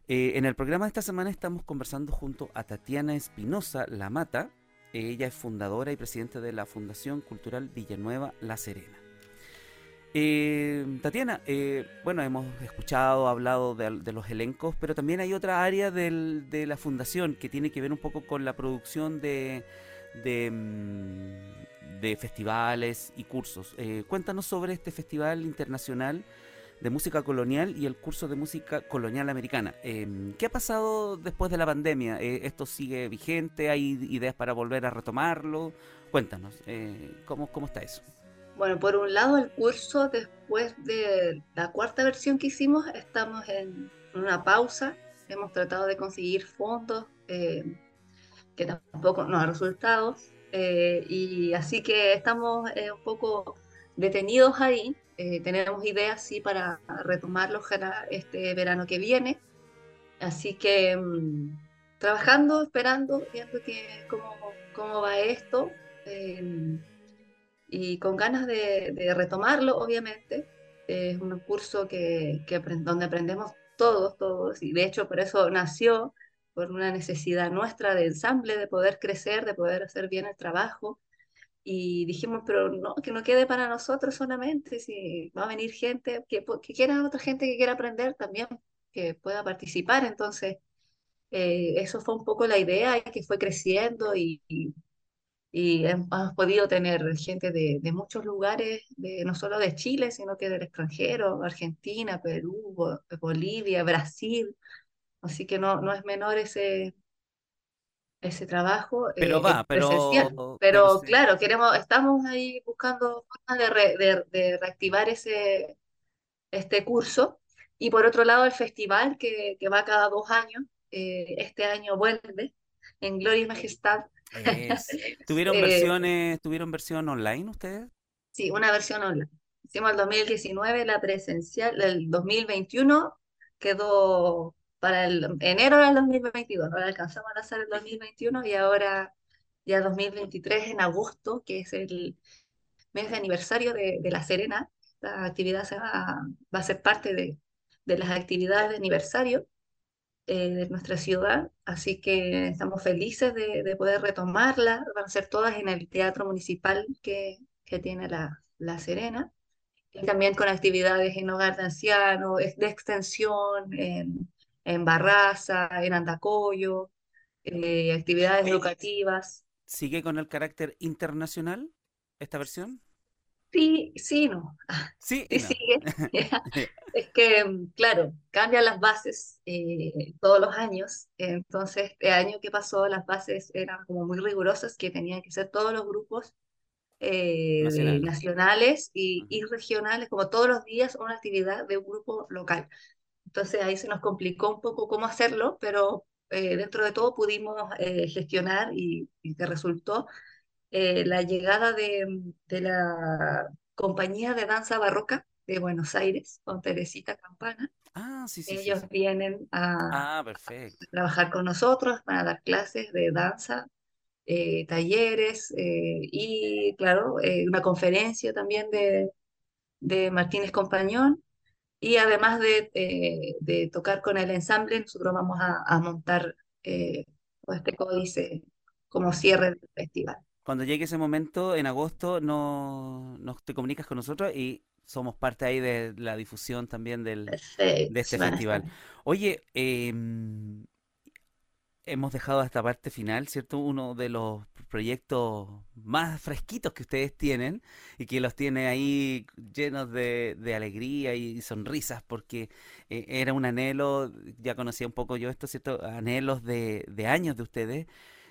Eh, en el programa de esta semana estamos conversando junto a Tatiana Espinosa La Mata. Ella es fundadora y presidenta de la Fundación Cultural Villanueva La Serena. Eh, Tatiana, eh, bueno, hemos escuchado, hablado de, de los elencos, pero también hay otra área del- de la fundación que tiene que ver un poco con la producción de, de, mm, de festivales y cursos. Eh, cuéntanos sobre este festival internacional de música colonial y el curso de música colonial americana. Eh, ¿Qué ha pasado después de la pandemia? Eh, ¿Esto sigue vigente? ¿Hay ideas para volver a retomarlo? Cuéntanos, eh, ¿cómo, ¿cómo está eso? Bueno, por un lado, el curso, después de la cuarta versión que hicimos, estamos en una pausa. Hemos tratado de conseguir fondos eh, que tampoco nos han resultado. eh, y así que estamos eh, un poco detenidos ahí. Eh, tenemos ideas, sí, para retomarlo este verano que viene. Así que mm, trabajando, esperando, viendo que, cómo, cómo va esto. Y con ganas de, de retomarlo, obviamente. Es un curso que, que donde aprendemos todos, todos, y de hecho por eso nació, por una necesidad nuestra de ensamble, de poder crecer, de poder hacer bien el trabajo. Y dijimos, pero no, que no quede para nosotros solamente, si va a venir gente, que, que quiera otra gente que quiera aprender también, que pueda participar. Entonces, eh, eso fue un poco la idea que fue creciendo y, y- y hem- hemos podido tener gente de, de muchos lugares, de, no solo de Chile, sino que del extranjero, Argentina, Perú, Bo- Bolivia, Brasil. Así que no, no es menor ese, ese trabajo. Pero eh, va, pero- presencial. pero Pero sí. claro, queremos, estamos ahí buscando formas de, re- de- de reactivar ese, este curso. Y por otro lado, el festival que, que va cada dos años, eh, este año vuelve en Gloria y Majestad. Es- ¿Tuvieron Eh, versiones, tuvieron versión online ustedes? Sí, una versión online. Hicimos el 2019, la presencial, el 2021 quedó para el enero del 2022, no la alcanzamos a hacer el 2021 y ahora ya 2023 en agosto, que es el mes de aniversario de, de La Serena. Esta actividad se va, va a ser parte de, de las actividades de aniversario eh, de nuestra ciudad, así que estamos felices de, de poder retomarla. Van a ser todas en el Teatro Municipal que, que tiene la, la Serena, y también con actividades en hogar de ancianos, de extensión, en, en Barraza, en Andacoyo, eh, actividades educativas. ¿Sigue con el carácter internacional esta versión? Sí, sí, no. Sí, y Sí, no. sigue. Es que, mm, claro, cambian las bases eh, todos los años. Entonces, este año que pasó, las bases eran como muy rigurosas, que tenían que ser todos los grupos eh, Nacional. nacionales y, y regionales, como todos los días una actividad de un grupo local. Entonces, ahí se nos complicó un poco cómo hacerlo, pero eh, dentro de todo pudimos eh, gestionar y, y que resultó eh, la llegada de, de la compañía de danza barroca de Buenos Aires, con Teresita Campana. Ah, sí, sí, Ellos sí. vienen a Ah, perfecto. trabajar con nosotros, para dar clases de danza, eh, talleres eh, y, claro, una conferencia también de, de Martínez Compañón. Y además de, eh, de tocar con el ensamble, nosotros vamos a, a montar eh, este códice como cierre del festival. Cuando llegue ese momento, en agosto, no, nos te comunicas con nosotros y somos parte ahí de la difusión también del, Perfecto, de este festival. Oye, em, hemos dejado esta parte final, ¿cierto? Uno de los proyectos más fresquitos que ustedes tienen y que los tiene ahí llenos de, de alegría y sonrisas, porque eh, era un anhelo, ya conocía un poco yo esto, ¿cierto? Anhelos de, de años de ustedes.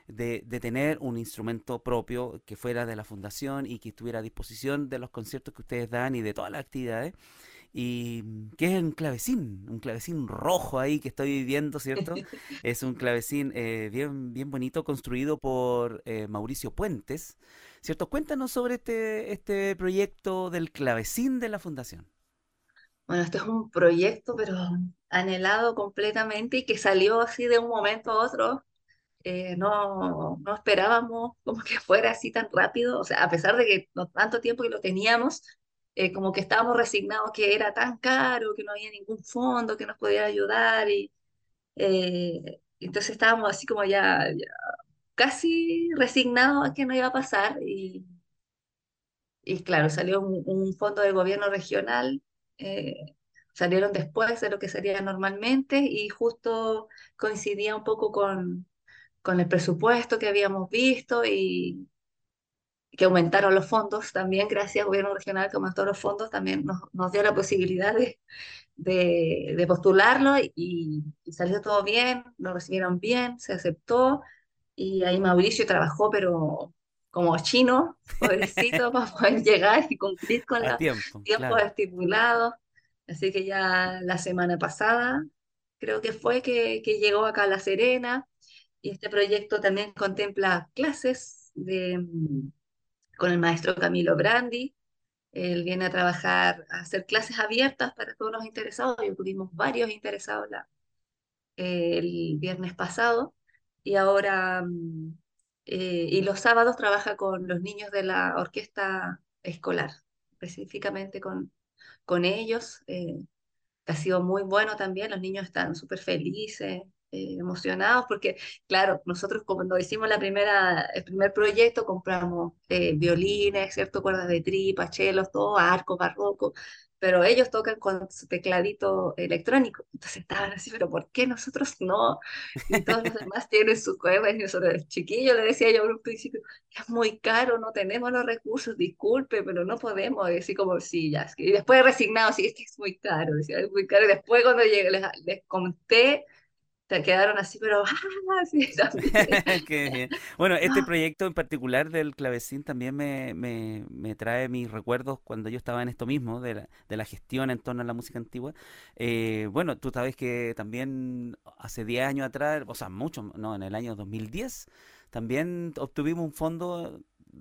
De, de tener un instrumento propio que fuera de la fundación y que estuviera a disposición de los conciertos que ustedes dan y de todas las actividades y mm, que es un clavecín, un clavecín rojo ahí que estoy viendo, ¿cierto? Es un clavecín eh, bien, bien bonito construido por eh, Mauricio Puentes, ¿cierto? Cuéntanos sobre este, este proyecto del clavecín de la fundación. Bueno, este es un proyecto, pero anhelado completamente y que salió así de un momento a otro. Eh, no, no esperábamos como que fuera así tan rápido, o sea, a pesar de que no tanto tiempo que lo teníamos, eh, como que estábamos resignados que era tan caro, que no había ningún fondo que nos pudiera ayudar y eh, entonces estábamos así como ya, casi resignados a que no iba a pasar y, y claro, salió un, un fondo de gobierno regional, salieron después de lo que sería normalmente y justo coincidía un poco con, con el presupuesto que habíamos visto y que aumentaron los fondos también, gracias al gobierno regional que aumentó los fondos, también nos, nos dio la posibilidad de, de, de postularlo y, y salió todo bien, lo recibieron bien, se aceptó y ahí Mauricio trabajó, pero como chino, pobrecito, para poder llegar y cumplir con los tiempo, tiempos claro. estipulados. Así que ya la semana pasada creo que fue que, que llegó acá a La Serena y este proyecto también contempla clases mm, con el maestro Camilo Brandi. Él viene a trabajar, a hacer clases abiertas para todos los interesados. Y tuvimos varios interesados la- el viernes pasado y ahora, mm, eh, y los sábados trabaja con los niños de la orquesta escolar, específicamente con, con ellos. eh, ha sido muy bueno también, los niños están súper felices, eh, emocionados, porque claro, nosotros cuando hicimos la primera, el primer proyecto compramos eh, violines, ¿cierto? Cuerdas de tripa, chelos, todo, arco, barroco, pero ellos tocan con su tecladito electrónico, entonces estaban así, pero ¿por qué nosotros no? Y todos los demás tienen sus cuerdas, y nosotros, chiquillo, le decía yo a un principio, es muy caro, no tenemos los recursos, disculpe, pero no podemos, y así como, sí, ya, y después resignado, sí, es que es muy caro, decía, es muy caro, y después cuando llegué, les, les conté, se quedaron así, pero, ah, sí. Qué bien. Bueno, este Ah, proyecto en particular del clavecín también me, me, me trae mis recuerdos cuando yo estaba en esto mismo, de la, de la gestión en torno a la música antigua. Eh, bueno, tú sabes que también hace 10 años atrás, o sea, mucho, no, en el año 2010, también obtuvimos un fondo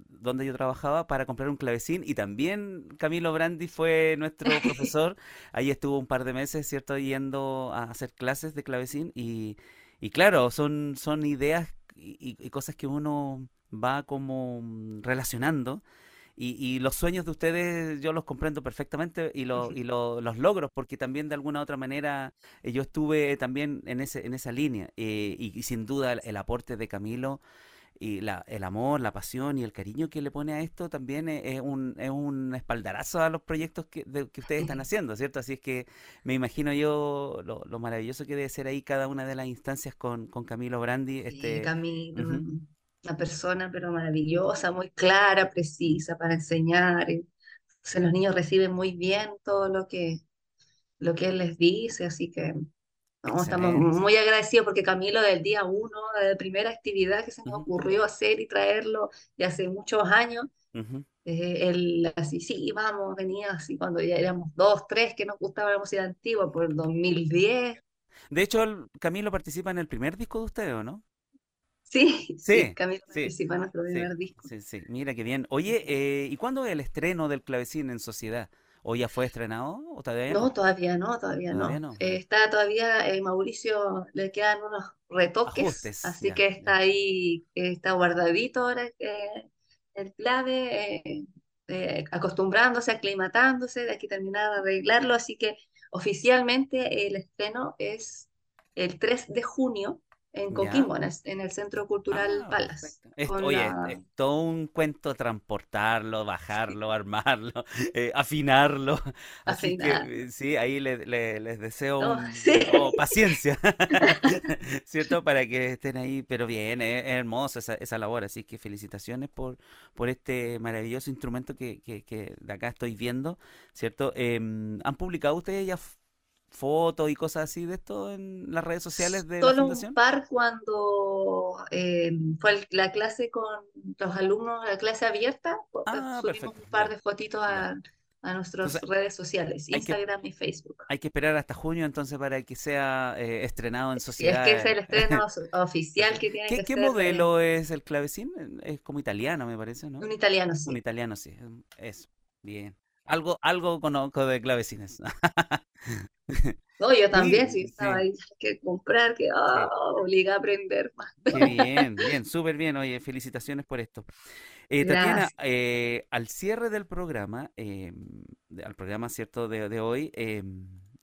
donde yo trabajaba para comprar un clavecín y también Camilo Brandi fue nuestro profesor. Ahí estuvo un par de meses, ¿cierto? Yendo a hacer clases de clavecín y, y claro, son, son ideas y, y- cosas que uno va como mm, relacionando. Y, y los sueños de ustedes yo los comprendo perfectamente y, lo- y lo- los logros, porque también de alguna u otra manera eh, yo estuve también en ese, en esa línea. eh, y, y sin duda el, el aporte de Camilo y la, el amor, la pasión y el cariño que le pone a esto también es, es un, es un espaldarazo a los proyectos que, de- que ustedes están haciendo, ¿cierto? Así es que me imagino yo lo, lo maravilloso que debe ser ahí cada una de las instancias con, con Camilo Brandi. Sí, Este, Camilo, ujú, una persona pero maravillosa, muy clara, precisa para enseñar. y, Entonces los niños reciben muy bien todo lo que, lo que él les dice, así que no, estamos muy agradecidos porque Camilo del día uno, de la primera actividad que se nos ocurrió hacer y traerlo de hace muchos años, eh, él así, sí, vamos, venía así cuando ya éramos dos, tres que nos gustaba la música antigua, por el 2010. De hecho, el- Camilo participa en el primer disco de ustedes, ¿o no? Sí, sí, Sí, Camilo sí, participa en nuestro sí, primer disco. sí, sí. Mira qué bien. Oye, eh, ¿y cuándo es el estreno del clavecín en sociedad? ¿O ya fue estrenado? ¿O todavía No, no? todavía no, todavía Todavía no. no. Eh, está todavía, eh, Mauricio, le quedan unos retoques, Ajustes, así ya, que está ya. ahí, eh, está guardadito ahora eh, el clave, acostumbrándose, aclimatándose, de aquí terminar de arreglarlo, así que oficialmente el estreno es el 3 de junio en. Coquimbo, en el, en el Centro Cultural Ah. Es- con oye, es, la... es todo un cuento transportarlo, bajarlo, armarlo, eh, afinarlo. Así que afinar. eh, sí, ahí le- le- les deseo No, un, sí. oh, paciencia, ¿cierto? Para que estén ahí, pero bien, es, es hermosa esa, esa labor, así que felicitaciones por, por este maravilloso instrumento que, que, que de acá estoy viendo, ¿cierto? Em, ¿han publicado ustedes ya fotos y cosas así de esto en las redes sociales de la Solo un fundación? par cuando eh, fue la clase con los alumnos, la clase abierta, pues, Ah, subimos perfecto, un par de fotitos a, a nuestras Entonces redes sociales, que Instagram y Facebook. Hay que esperar hasta junio entonces para que sea eh, estrenado en Si es que es el sociedad. estreno oficial que tiene ¿Qué, que qué ser eh, modelo es el clavecín? Es como italiano, me parece, ¿no? un italiano, Un sí. italiano, sí. Eso. Bien. Algo, algo conozco de clavecines. No, yo también, Sí, sí, estaba sí. ahí, que comprar, que ah, obliga a aprender más. Qué bien, bien, súper bien. Oye, felicitaciones por esto. Eh, Tatiana, eh, al cierre del programa, eh, al programa cierto de, de hoy, eh,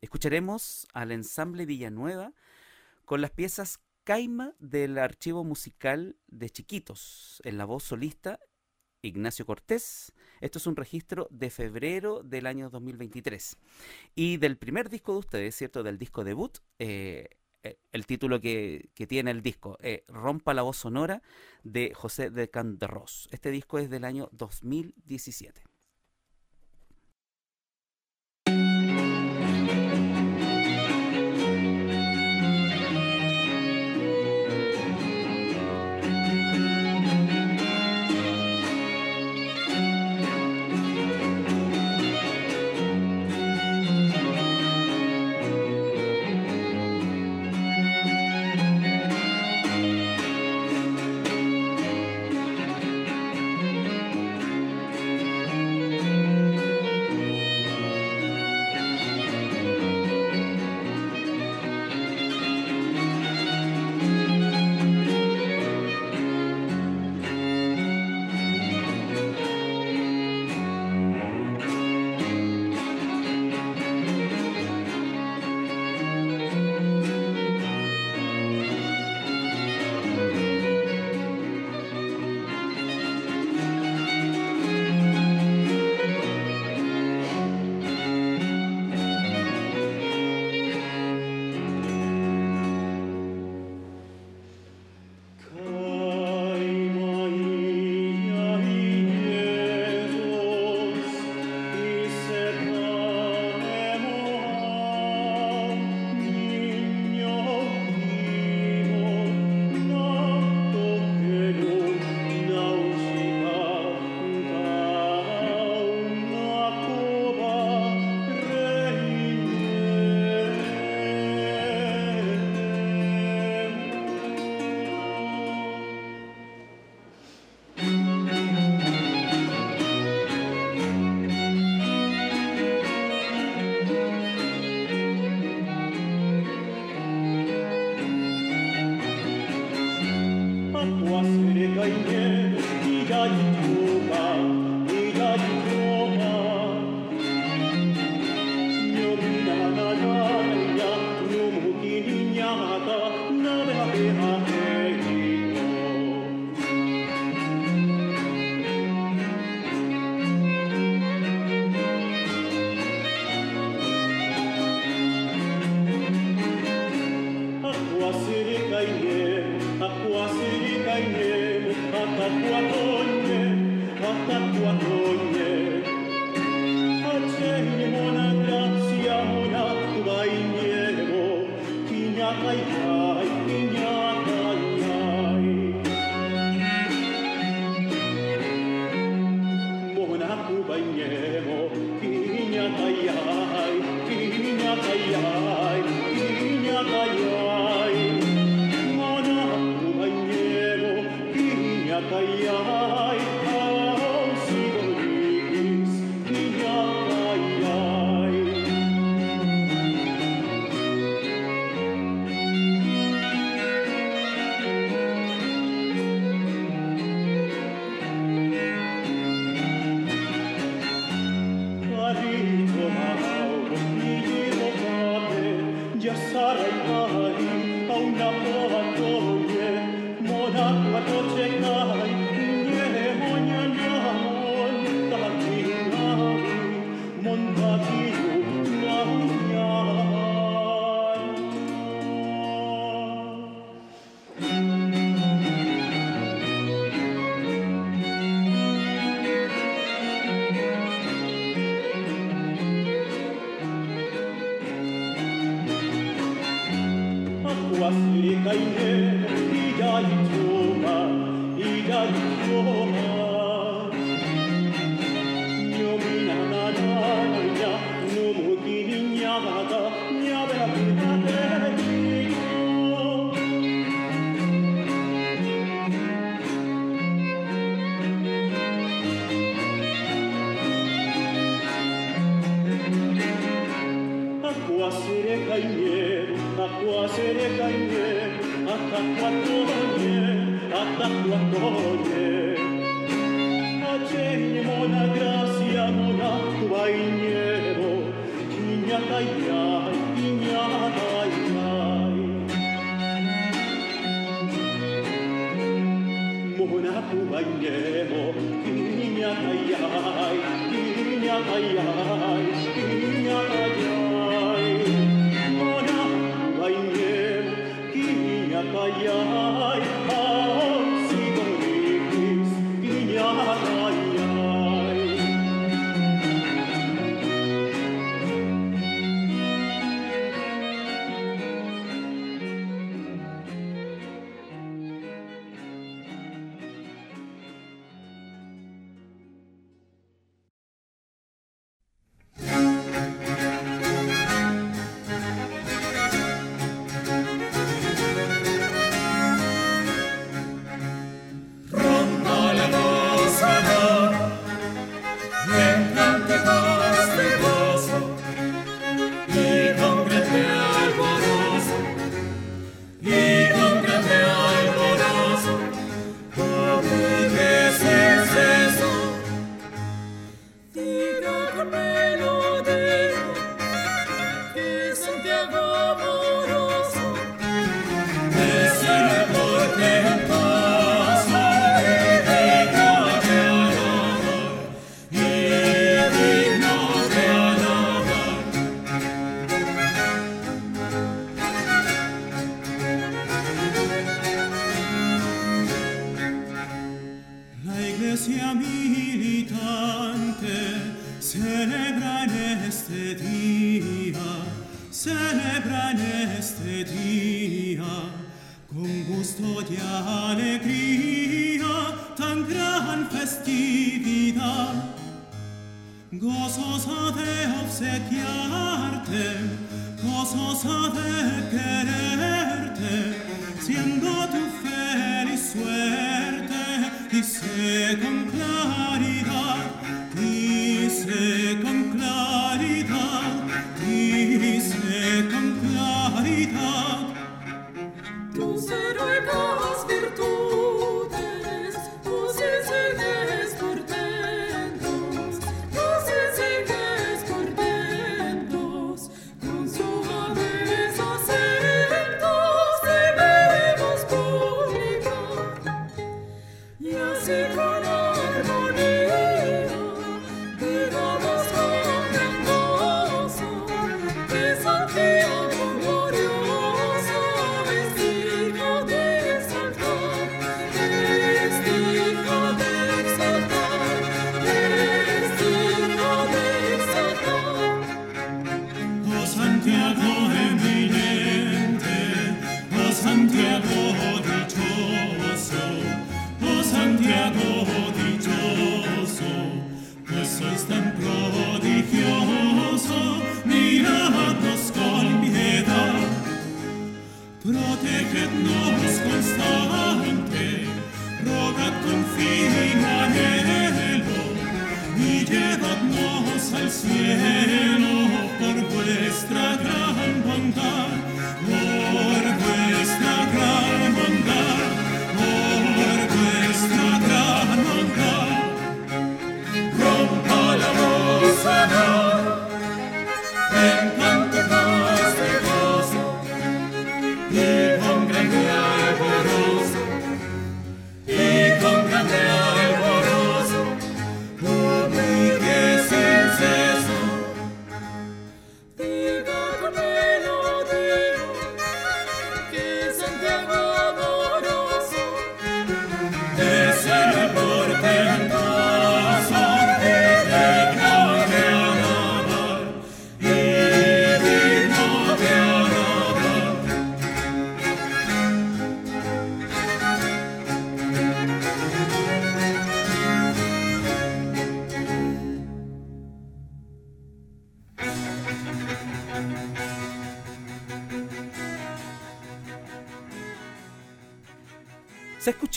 escucharemos al ensamble Villanueva con las piezas Caima del archivo musical de Chiquitos, en la voz solista Ignacio Cortés. Esto es un registro de febrero del año 2023. Y del primer disco de ustedes, ¿cierto? Del disco debut, eh, eh, el título que, tiene el disco, eh, Rompa la voz sonora, de José de Canderros. Este disco es del año 2017.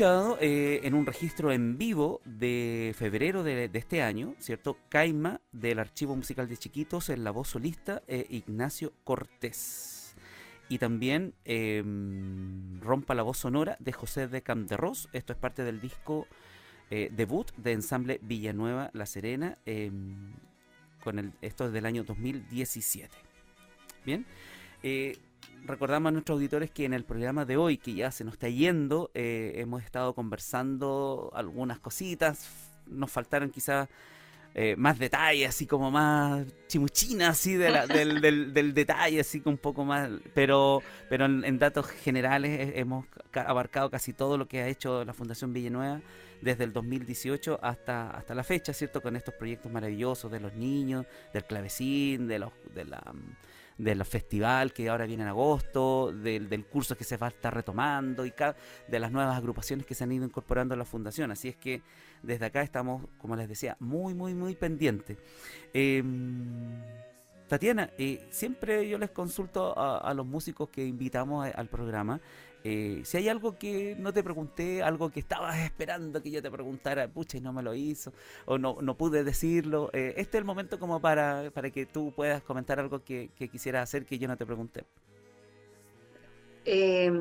Eh, en un registro en vivo de febrero de, este año, ¿cierto? Caima del Archivo Musical de Chiquitos en la voz solista eh, Ignacio Cortés. y también eh, Rompa la Voz Sonora de José de Camderros. Esto es parte del disco eh, debut de ensamble Villanueva La Serena. eh, con el, esto es del año 2017. Bien. Recordamos a nuestros auditores que en el programa de hoy, que ya se nos está yendo, eh, hemos estado conversando algunas cositas. Nos faltaron quizás eh, más detalles, así como más chimuchina, así de la- del, del- del detalle, así que un poco más. Pero, pero en, en datos generales eh, hemos ca- abarcado casi todo lo que ha hecho la Fundación Villanueva desde el 2018 hasta, hasta la fecha, ¿cierto? Con estos proyectos maravillosos de los niños, del clavecín, de los, de la, del festival que ahora viene en agosto, del, del curso que se va a estar retomando y ca- de las nuevas agrupaciones que se han ido incorporando a la fundación. Así es que desde acá estamos, como les decía, muy, muy, muy pendientes. Em, Tatiana, eh, siempre yo les consulto a, los músicos que invitamos a- al programa. Eh, si hay algo que no te pregunté, algo que estabas esperando que yo te preguntara, pucha, y no me lo hizo, o no, no pude decirlo, eh, este es el momento como para, para que tú puedas comentar algo que, que quisieras hacer que yo no te pregunté. Eh,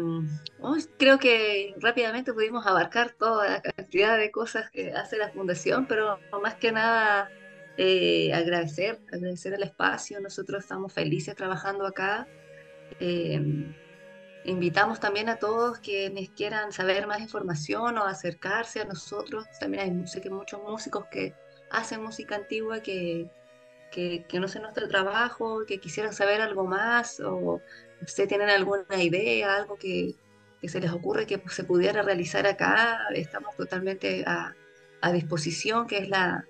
oh, creo que rápidamente pudimos abarcar toda la cantidad de cosas que hace la fundación, pero más que nada agradecer, agradecer el espacio. Nosotros estamos felices trabajando acá. Invitamos también a todos quienes quieran saber más información o acercarse a nosotros. También hay sé que muchos músicos que hacen música antigua que, que, conocen nuestro trabajo, que quisieran saber algo más o sé, tienen alguna idea, algo que, que se les ocurre que se pudiera realizar acá, estamos totalmente a, a disposición, que es la,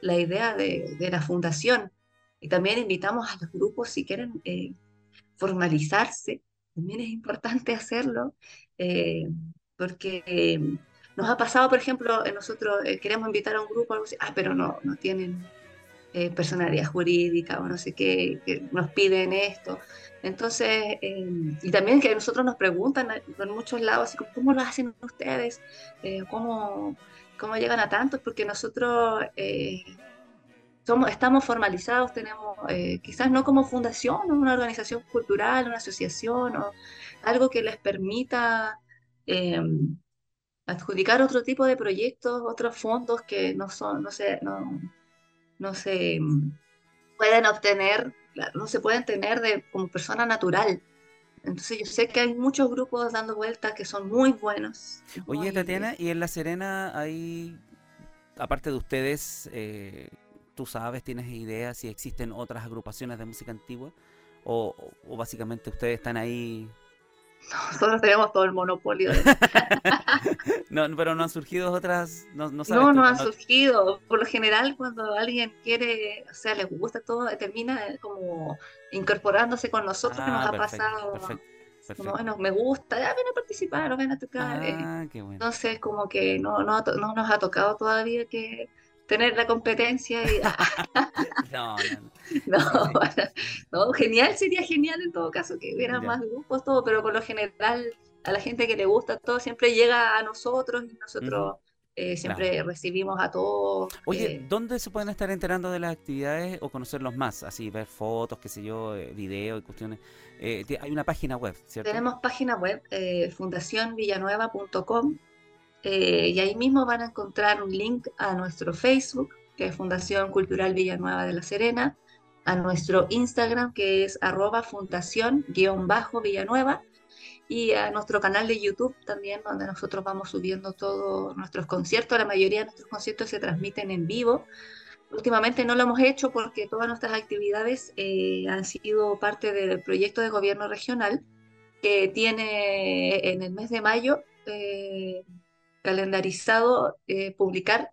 la idea de, de la fundación. Y también invitamos a los grupos si quieren eh, formalizarse, también es importante hacerlo, eh, porque eh, nos ha pasado, por ejemplo, eh, nosotros queremos invitar a un grupo, algo ah, pero no, no tienen personalidad jurídica o no sé qué, que nos piden esto. Entonces, y también que nosotros nos preguntan en muchos lados, así ¿cómo lo hacen ustedes? ¿cómo, ¿Cómo llegan a tantos? Porque nosotros somos, estamos formalizados, tenemos, eh, quizás no como fundación, una organización cultural, una asociación, o algo que les permita eh, adjudicar otro tipo de proyectos, otros fondos que no son, no sé, no, no se mm, pueden obtener, no se pueden tener de, como persona natural. Entonces yo sé que hay muchos grupos dando vueltas que son muy buenos. Oye, muy- Tatiana, ¿y en La Serena hay, aparte de ustedes, eh, tú sabes, tienes idea si existen otras agrupaciones de música antigua? ¿O, o básicamente ustedes están ahí? Nosotros tenemos todo el monopolio. de- No, pero no han surgido otras, no, no sabes No, no han no- surgido. Por lo general, cuando alguien quiere, o sea, les gusta todo, termina como incorporándose con nosotros, que nos Ah, ha perfecto, pasado. perfecto, Como, bueno, me gusta, ya ven a participar, ven a tocar. eh. Ah, qué bueno. Entonces, como que no, no, ha no nos ha tocado todavía que tener la competencia y No, no, no. no, no, genial, sería genial en todo caso que hubiera Ya. más grupos, todo, pero por lo general a la gente que le gusta todo siempre llega a nosotros y nosotros eh, siempre recibimos a todos. Oye, eh, ¿dónde se pueden estar enterando de las actividades o conocerlos más? Así, ver fotos, qué sé yo, eh, videos y cuestiones. Eh, hay una página web, ¿cierto? Tenemos página web, eh, fundacionvillanueva.com, eh, y ahí mismo van a encontrar un link a nuestro Facebook, que es Fundación Cultural Villanueva de la Serena, a nuestro Instagram, que es arroba fundación-villanueva, y a nuestro canal de YouTube también, donde nosotros vamos subiendo todos nuestros conciertos. La mayoría de nuestros conciertos se transmiten en vivo. Últimamente no lo hemos hecho porque todas nuestras actividades eh, han sido parte del proyecto de gobierno regional que tiene en el mes de mayo eh, calendarizado eh, publicar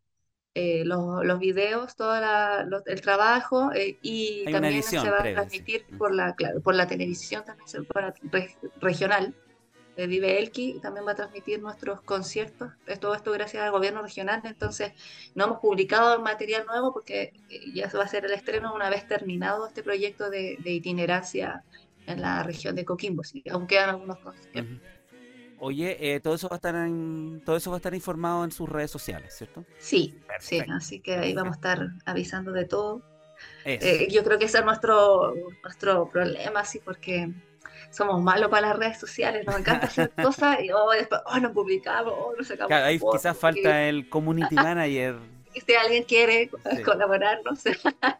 eh, los, los videos, todo la- lo- el trabajo eh, y Hay una también edición se va previa, a transmitir Mm. por la, claro, por la televisión, también se va a- re- regional de Vive Elqui, también va a transmitir nuestros conciertos, Eh, todo esto gracias al gobierno regional, entonces no hemos publicado material nuevo porque eh, ya se va a hacer el estreno una vez terminado este proyecto de, de itinerancia en la región de Coquimbo, sí, aún quedan algunos conciertos. Oye, eh, todo eso va a estar en, todo eso va a estar informado en sus redes sociales, ¿cierto? Sí, sí, Perfecto, así que ahí vamos a estar avisando de todo. Eh, yo creo que ese es nuestro, nuestro problema, sí, porque somos malos para las redes sociales, nos encanta hacer cosas y oh, después, oh, no publicamos, oh, no sacamos Claro, ahí quizás porque falta el community manager. Si alguien quiere Sí. colaborar, no sé.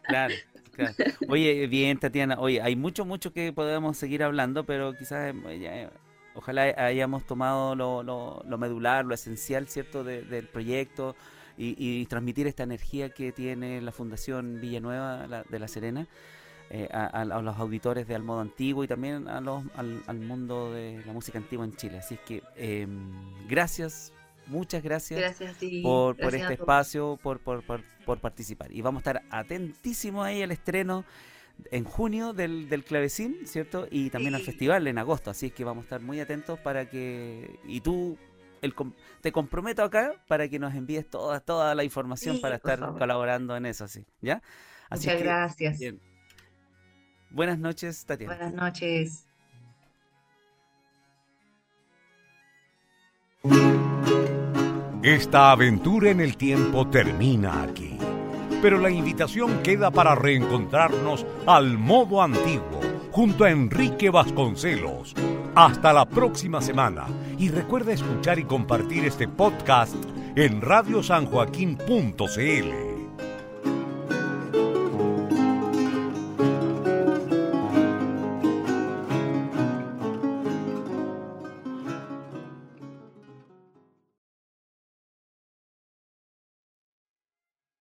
Claro, claro. Oye, bien, Tatiana. Oye, hay mucho, mucho que podemos seguir hablando, pero quizás eh, ya, ojalá hayamos tomado lo, lo- lo medular, lo esencial, ¿cierto?, de- del proyecto y, y transmitir esta energía que tiene la Fundación Villanueva la- de La Serena eh, a, a- a los auditores de Al Modo Antiguo y también a los, al, al mundo de la música antigua en Chile. Así es que eh, gracias, muchas gracias por, este espacio, por, por, por, por participar. Y vamos a estar atentísimos ahí al estreno en junio del, del clavecín, ¿cierto? Y también al festival en agosto. Así es que vamos a estar muy atentos para que... Y tú, el, te comprometo acá para que nos envíes toda, toda la información Sí, para estar favor. colaborando en eso, así, ¿ya? Así Muchas que, gracias. bien. Buenas noches, Tatiana. Buenas noches. Esta aventura en el tiempo termina aquí. Pero la invitación queda para reencontrarnos al modo antiguo, junto a Enrique Vasconcelos. Hasta la próxima semana y recuerda escuchar y compartir este podcast en radiosanjoaquín.cl.